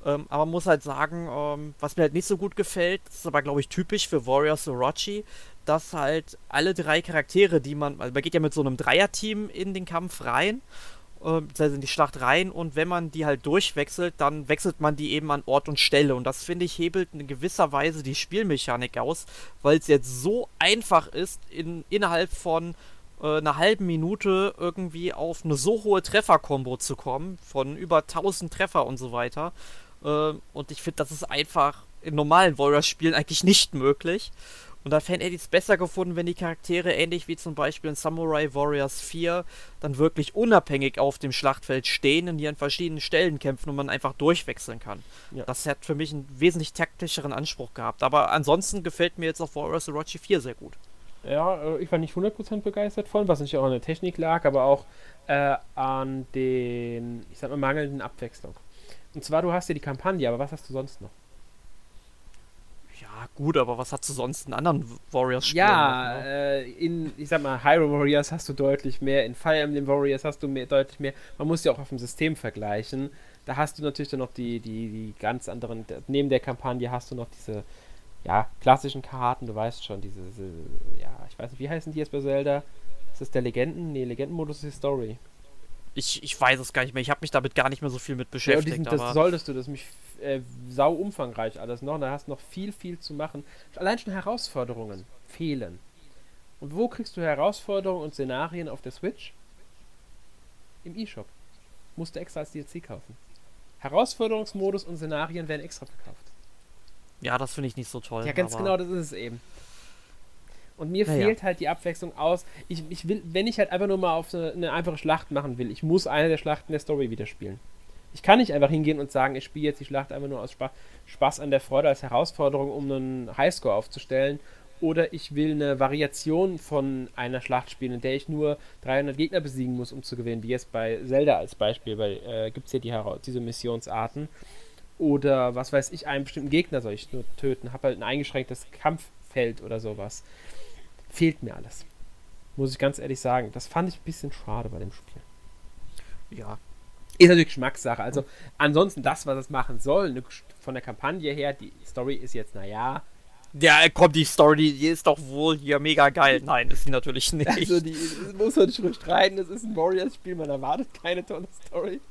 Ähm, aber muss halt sagen, ähm, was mir halt nicht so gut gefällt, ist aber glaube ich typisch für Warriors Orochi, dass halt alle drei Charaktere, die man, also man geht ja mit so einem Dreierteam in den Kampf rein, äh, in die Schlacht rein und wenn man die halt durchwechselt, dann wechselt man die eben an Ort und Stelle und das finde ich hebelt in gewisser Weise die Spielmechanik aus, weil es jetzt so einfach ist, in, innerhalb von äh, einer halben Minute irgendwie auf eine so hohe Trefferkombo zu kommen, von über 1000 Treffer und so weiter. Äh, und ich finde, das ist einfach in normalen Warriors-Spielen eigentlich nicht möglich. Und da hätte ich es besser gefunden, wenn die Charaktere ähnlich wie zum Beispiel in Samurai Warriors 4 dann wirklich unabhängig auf dem Schlachtfeld stehen und hier an verschiedenen Stellen kämpfen und man einfach durchwechseln kann. Ja. Das hat für mich einen wesentlich taktischeren Anspruch gehabt. Aber ansonsten gefällt mir jetzt auch Warriors Orochi 4 sehr gut. Ja, äh, ich war nicht 100% begeistert von, was nicht auch an der Technik lag, aber auch äh, an den, ich sag mal, mangelnden Abwechslung. Und zwar, du hast ja die Kampagne, aber was hast du sonst noch? Ja, gut, aber was hast du sonst in anderen Warriors-Spielen? Ja, ne? äh, in, ich sag mal, Hyrule Warriors hast du deutlich mehr, in Fire Emblem Warriors hast du mehr, deutlich mehr. Man muss ja auch auf dem System vergleichen. Da hast du natürlich dann noch die, die, die ganz anderen, neben der Kampagne hast du noch diese, ja, klassischen Karten, du weißt schon, diese, diese ja, ich weiß nicht, wie heißen die jetzt bei Zelda? Ist das der Legenden? Nee, Legendenmodus ist die Story. Ich, ich weiß es gar nicht mehr. Ich habe mich damit gar nicht mehr so viel mit beschäftigt. Ja, diesen, das solltest du, das ist mich äh, sau umfangreich alles noch. Da hast du noch viel, viel zu machen. Allein schon Herausforderungen fehlen. Und wo kriegst du Herausforderungen und Szenarien auf der Switch? Im E-Shop. Musst du extra als DLC kaufen. Herausforderungsmodus und Szenarien werden extra verkauft. Ja, das finde ich nicht so toll. Ja, ganz genau, das ist es eben. Und mir naja. fehlt halt die Abwechslung aus. Ich, ich will, wenn ich halt einfach nur mal auf eine, eine, einfache Schlacht machen will, ich muss eine der Schlachten der Story wieder spielen. Ich kann nicht einfach hingehen und sagen, ich spiele jetzt die Schlacht einfach nur aus Spa Spaß an der Freude als Herausforderung, um einen Highscore aufzustellen. Oder ich will eine Variation von einer Schlacht spielen, in der ich nur 300 Gegner besiegen muss, um zu gewinnen. Wie jetzt bei Zelda als Beispiel, weil äh, gibt es ja die, diese Missionsarten. Oder was weiß ich, einen bestimmten Gegner soll ich nur töten, habe halt ein eingeschränktes Kampffeld oder sowas fehlt mir alles. Muss ich ganz ehrlich sagen. Das fand ich ein bisschen schade bei dem Spiel. Ja. Ist natürlich Geschmackssache. Also, ansonsten das, was es machen soll, ne, von der Kampagne her, die Story ist jetzt, naja. Ja, komm, die Story, die ist doch wohl hier mega geil. Nein, ist sie natürlich <laughs> nicht. Also, die muss man nicht streiten. Das ist ein Warriors-Spiel, man erwartet keine tolle Story.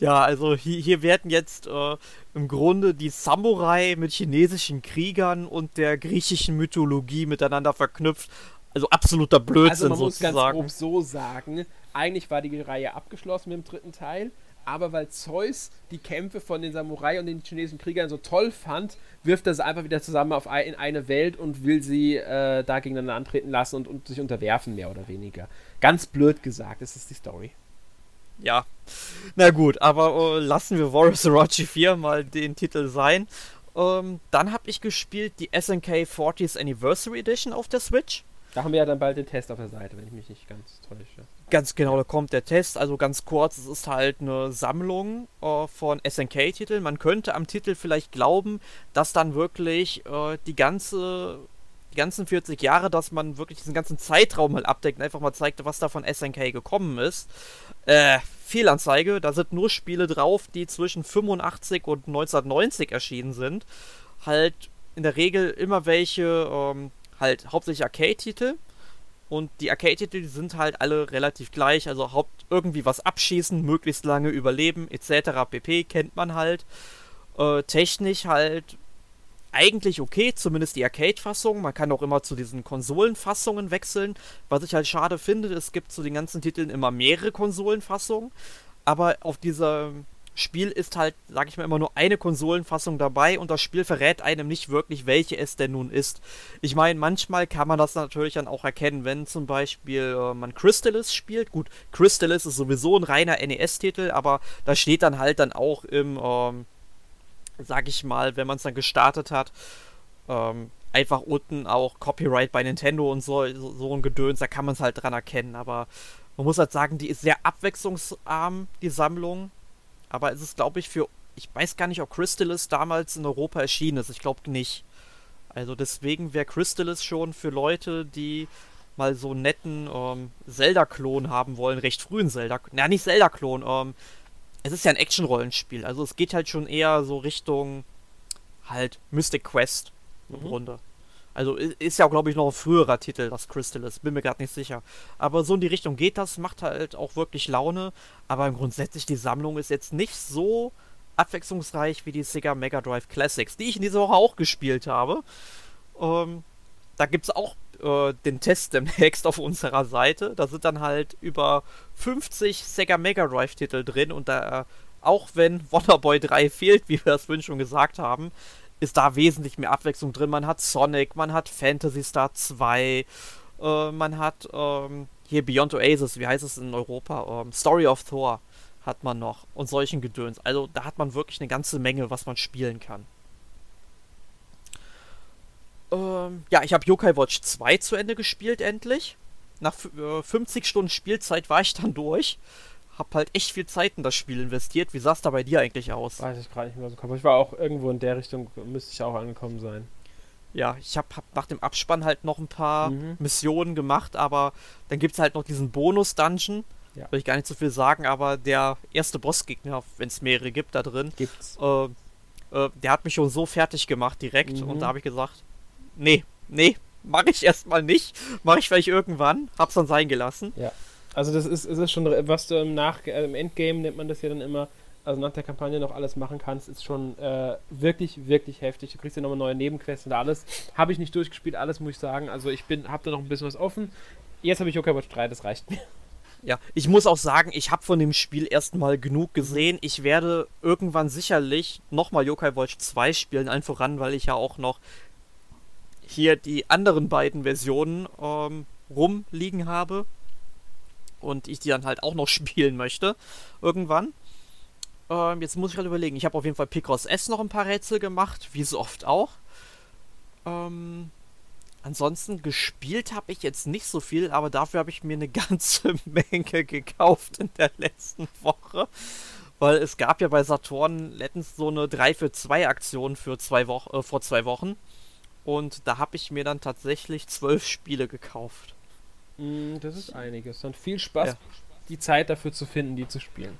Ja, also hier, hier werden jetzt äh, im Grunde die Samurai mit chinesischen Kriegern und der griechischen Mythologie miteinander verknüpft. Also absoluter Blödsinn also man sozusagen. muss ganz grob so sagen, eigentlich war die Reihe abgeschlossen mit dem dritten Teil, aber weil Zeus die Kämpfe von den Samurai und den chinesischen Kriegern so toll fand, wirft er sie einfach wieder zusammen auf ein, in eine Welt und will sie äh, da gegeneinander antreten lassen und, und sich unterwerfen, mehr oder weniger. Ganz blöd gesagt, das ist die Story ja. Na gut, aber uh, lassen wir Warriors Orochi 4 mal den Titel sein. Ähm, dann habe ich gespielt die SNK 40th Anniversary Edition auf der Switch. Da haben wir ja dann bald den Test auf der Seite, wenn ich mich nicht ganz täusche. Ganz genau, da kommt der Test. Also ganz kurz, es ist halt eine Sammlung äh, von SNK-Titeln. Man könnte am Titel vielleicht glauben, dass dann wirklich äh, die ganze die ganzen 40 Jahre, dass man wirklich diesen ganzen Zeitraum mal abdeckt und einfach mal zeigt, was da von SNK gekommen ist. Äh, Fehlanzeige, da sind nur Spiele drauf, die zwischen 85 und 1990 erschienen sind. Halt in der Regel immer welche, ähm, halt hauptsächlich Arcade-Titel. Und die Arcade-Titel sind halt alle relativ gleich. Also Haupt irgendwie was abschießen, möglichst lange überleben, etc. pp. kennt man halt. Äh, technisch halt eigentlich okay, zumindest die Arcade-Fassung. Man kann auch immer zu diesen Konsolenfassungen wechseln. Was ich halt schade finde, es gibt zu den ganzen Titeln immer mehrere Konsolenfassungen. Aber auf diesem Spiel ist halt, sag ich mal, immer nur eine Konsolenfassung dabei und das Spiel verrät einem nicht wirklich, welche es denn nun ist. Ich meine, manchmal kann man das natürlich dann auch erkennen, wenn zum Beispiel äh, man Crystalis spielt. Gut, Crystalis ist sowieso ein reiner NES-Titel, aber da steht dann halt dann auch im, ähm, sag ich mal, wenn man es dann gestartet hat, ähm, einfach unten auch Copyright bei Nintendo und so, so, ein Gedöns, da kann man es halt dran erkennen, aber man muss halt sagen, die ist sehr abwechslungsarm, die Sammlung. Aber es ist, glaube ich, für. Ich weiß gar nicht, ob Crystalis damals in Europa erschienen ist. Ich glaube nicht. Also deswegen wäre Crystalis schon für Leute, die mal so einen netten ähm, Zelda-Klon haben wollen, recht frühen Zelda. Na, nicht Zelda-Klon. Ähm, es ist ja ein Action-Rollenspiel. Also es geht halt schon eher so Richtung halt Mystic Quest im mhm. Grunde. Also ist ja, glaube ich, noch ein früherer Titel, das Crystal ist. Bin mir gerade nicht sicher. Aber so in die Richtung geht das, macht halt auch wirklich Laune. Aber grundsätzlich, die Sammlung ist jetzt nicht so abwechslungsreich wie die Sega Mega Drive Classics, die ich in dieser Woche auch gespielt habe. Ähm, da gibt es auch äh, den Test demnächst auf unserer Seite. Da sind dann halt über 50 Sega Mega Drive Titel drin und da, äh, auch wenn Wonderboy 3 <laughs> fehlt, wie wir das vorhin schon gesagt haben, ist da wesentlich mehr Abwechslung drin. Man hat Sonic, man hat Fantasy Star 2, äh, man hat ähm, hier Beyond Oasis, wie heißt es in Europa? Ähm, Story of Thor hat man noch und solchen Gedöns. Also da hat man wirklich eine ganze Menge, was man spielen kann. Ähm, ja, ich habe Yokai Watch 2 zu Ende gespielt endlich. Nach äh, 50 Stunden Spielzeit war ich dann durch hab halt echt viel Zeit in das Spiel investiert. Wie sah es da bei dir eigentlich aus? Weiß ich gerade nicht mehr so Kopf. Ich war auch irgendwo in der Richtung, müsste ich auch angekommen sein. Ja, ich habe hab nach dem Abspann halt noch ein paar mhm. Missionen gemacht, aber dann gibt es halt noch diesen Bonus-Dungeon. Ja. Will ich gar nicht so viel sagen, aber der erste Bossgegner, wenn es mehrere gibt da drin, gibt's. Äh, äh, der hat mich schon so fertig gemacht direkt mhm. und da habe ich gesagt, nee, nee, mache ich erstmal nicht. Mache ich vielleicht irgendwann. Hab's dann sein gelassen. Ja. Also das ist, ist schon, was du im, Nach äh, im Endgame nennt man das ja dann immer, also nach der Kampagne noch alles machen kannst, ist schon äh, wirklich, wirklich heftig. Du kriegst ja nochmal neue Nebenquests und alles. Habe ich nicht durchgespielt, alles muss ich sagen. Also ich bin, habe da noch ein bisschen was offen. Jetzt habe ich Yokai Watch 3, das reicht mir. Ja, ich muss auch sagen, ich habe von dem Spiel erstmal genug gesehen. Ich werde irgendwann sicherlich nochmal Yokai Watch 2 spielen, allen voran, weil ich ja auch noch hier die anderen beiden Versionen ähm, rumliegen habe und ich die dann halt auch noch <laughs> spielen möchte irgendwann. Ähm, jetzt muss ich halt überlegen. Ich habe auf jeden Fall Picross S noch ein paar Rätsel gemacht, wie so oft auch. Ähm, ansonsten gespielt habe ich jetzt nicht so viel, aber dafür habe ich mir eine <laughs> ganze Menge gekauft in der letzten Woche. Weil es gab ja bei Saturn letztens so eine 3 für 2 Aktion für zwei Wochen, äh, vor zwei Wochen. Und da habe ich mir dann tatsächlich zwölf Spiele gekauft. Mm, das ist einiges. Dann viel Spaß, ja. die Zeit dafür zu finden, die zu spielen.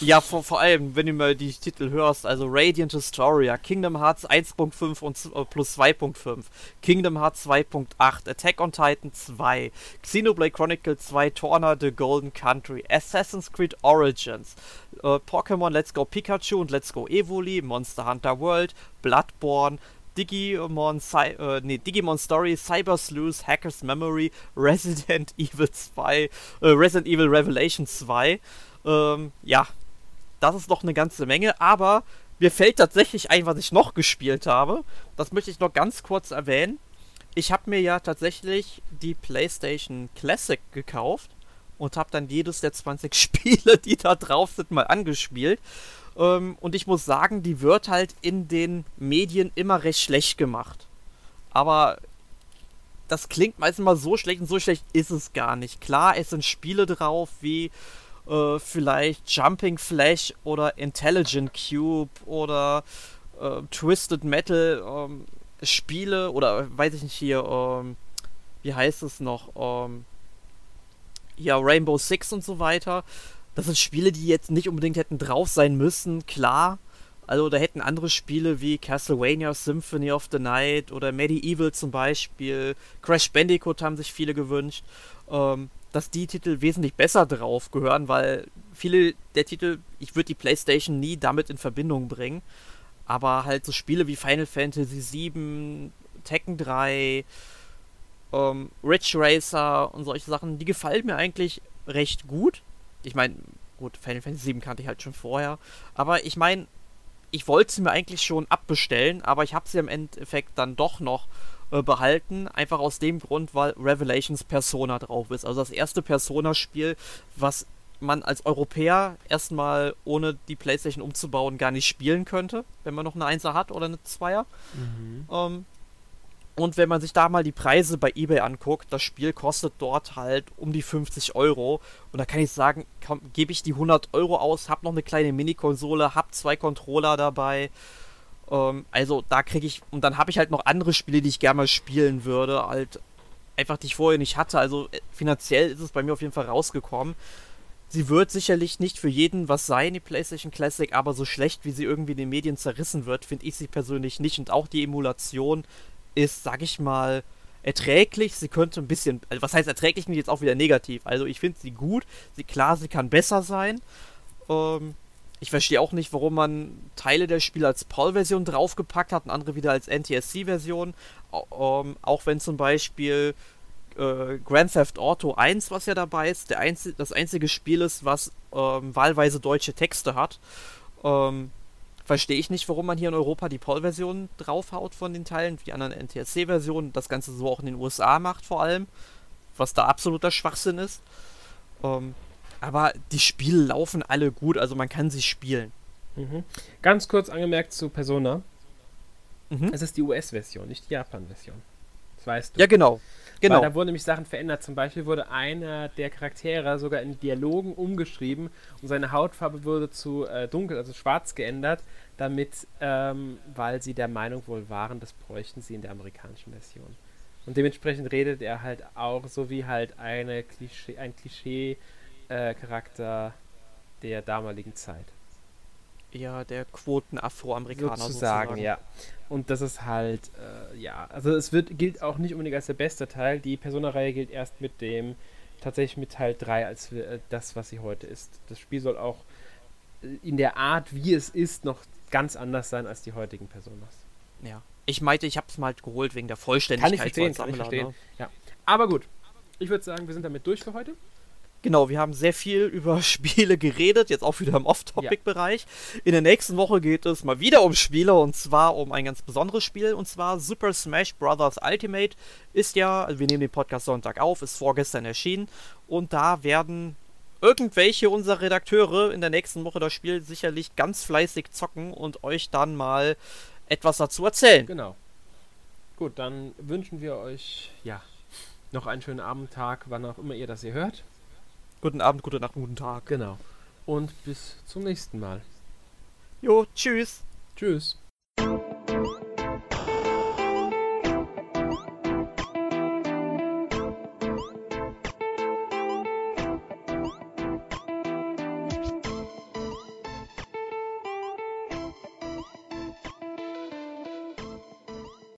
Ja, vor, vor allem, wenn du mal die Titel hörst, also Radiant Historia, Kingdom Hearts 1.5 und äh, plus 2.5, Kingdom Hearts 2.8, Attack on Titan 2, Xenoblade Chronicle 2, Torna The Golden Country, Assassin's Creed Origins, äh, Pokémon Let's Go Pikachu und Let's Go Evoli, Monster Hunter World, Bloodborne, Digimon, Cy äh, nee, Digimon Story, Cyber Sleuth, Hacker's Memory, <laughs> Resident Evil 2, äh, Resident Evil Revelation 2. Ähm, ja, das ist noch eine ganze Menge, aber mir fällt tatsächlich ein, was ich noch gespielt habe. Das möchte ich noch ganz kurz erwähnen. Ich habe mir ja tatsächlich die PlayStation Classic gekauft und habe dann jedes der 20 <laughs> Spiele, die da drauf sind, mal angespielt. Ähm, und ich muss sagen, die wird halt in den Medien immer recht schlecht gemacht. Aber das klingt meistens mal so schlecht und so schlecht ist es gar nicht. Klar, es sind Spiele drauf wie äh, vielleicht Jumping Flash oder Intelligent Cube oder äh, Twisted Metal ähm, Spiele oder weiß ich nicht hier, ähm, wie heißt es noch? Ähm, ja, Rainbow Six und so weiter. Das sind Spiele, die jetzt nicht unbedingt hätten drauf sein müssen, klar. Also da hätten andere Spiele wie Castlevania Symphony of the Night oder Medieval zum Beispiel, Crash Bandicoot haben sich viele gewünscht, ähm, dass die Titel wesentlich besser drauf gehören, weil viele der Titel, ich würde die PlayStation nie damit in Verbindung bringen. Aber halt so Spiele wie Final Fantasy VII, Tekken 3, ähm, Ridge Racer und solche Sachen, die gefallen mir eigentlich recht gut. Ich meine, gut, Final Fantasy VII kannte ich halt schon vorher. Aber ich meine, ich wollte sie mir eigentlich schon abbestellen, aber ich habe sie im Endeffekt dann doch noch äh, behalten. Einfach aus dem Grund, weil Revelations Persona drauf ist. Also das erste Persona-Spiel, was man als Europäer erstmal ohne die Playstation umzubauen gar nicht spielen könnte, wenn man noch eine 1er hat oder eine 2er. Mhm. Ähm, und wenn man sich da mal die Preise bei eBay anguckt, das Spiel kostet dort halt um die 50 Euro. Und da kann ich sagen, gebe ich die 100 Euro aus, hab noch eine kleine Mini-Konsole, hab zwei Controller dabei. Ähm, also da kriege ich, und dann habe ich halt noch andere Spiele, die ich gerne mal spielen würde, halt einfach die ich vorher nicht hatte. Also äh, finanziell ist es bei mir auf jeden Fall rausgekommen. Sie wird sicherlich nicht für jeden was sein, die PlayStation Classic, aber so schlecht wie sie irgendwie in den Medien zerrissen wird, finde ich sie persönlich nicht. Und auch die Emulation ist, sag ich mal, erträglich. Sie könnte ein bisschen, also was heißt erträglich, nicht jetzt auch wieder negativ. Also ich finde sie gut. Sie klar, sie kann besser sein. Ähm, ich verstehe auch nicht, warum man Teile der Spiele als PAL-Version draufgepackt hat und andere wieder als NTSC-Version. Ähm, auch wenn zum Beispiel äh, Grand Theft Auto 1, was ja dabei ist, der einzi das einzige Spiel ist, was ähm, wahlweise deutsche Texte hat. Ähm, verstehe ich nicht, warum man hier in Europa die PAL-Version draufhaut von den Teilen, die anderen NTSC-Versionen, das Ganze so auch in den USA macht vor allem, was da absoluter Schwachsinn ist. Ähm, aber die Spiele laufen alle gut, also man kann sie spielen. Mhm. Ganz kurz angemerkt zu Persona. Mhm. Es ist die US-Version, nicht die Japan-Version. Das weißt du. Ja, genau. Genau. Weil da wurden nämlich Sachen verändert. Zum Beispiel wurde einer der Charaktere sogar in Dialogen umgeschrieben und seine Hautfarbe wurde zu äh, dunkel, also schwarz geändert, damit, ähm, weil sie der Meinung wohl waren, das bräuchten sie in der amerikanischen Version. Und dementsprechend redet er halt auch so wie halt eine Klischee, ein Klischee-Charakter äh, der damaligen Zeit. Ja, der Quoten-Afroamerikaner sozusagen, sozusagen, ja. Und das ist halt, äh, ja, also es wird, gilt auch nicht unbedingt als der beste Teil. Die Persona-Reihe gilt erst mit dem, tatsächlich mit Teil 3 als äh, das, was sie heute ist. Das Spiel soll auch äh, in der Art, wie es ist, noch ganz anders sein als die heutigen Personas. Ja. Ich meinte, ich habe es mal geholt wegen der Vollständigkeit. Kann ich verstehen, kann ich verstehen. Ne? Ja. Aber gut, ich würde sagen, wir sind damit durch für heute. Genau, wir haben sehr viel <laughs> über Spiele geredet, jetzt auch wieder im Off-Topic-Bereich. Ja. In der nächsten Woche geht es mal wieder um Spiele und zwar um ein ganz besonderes Spiel und zwar Super Smash Bros. Ultimate ist ja, also wir nehmen den Podcast Sonntag auf, ist vorgestern erschienen und da werden irgendwelche unserer Redakteure in der nächsten Woche das Spiel sicherlich ganz fleißig zocken und euch dann mal etwas dazu erzählen. Genau. Gut, dann wünschen wir euch ja noch einen schönen Abendtag, wann auch immer ihr das hier hört. Guten Abend, gute Nacht, guten Tag. Genau. Und bis zum nächsten Mal. Jo, tschüss. Tschüss.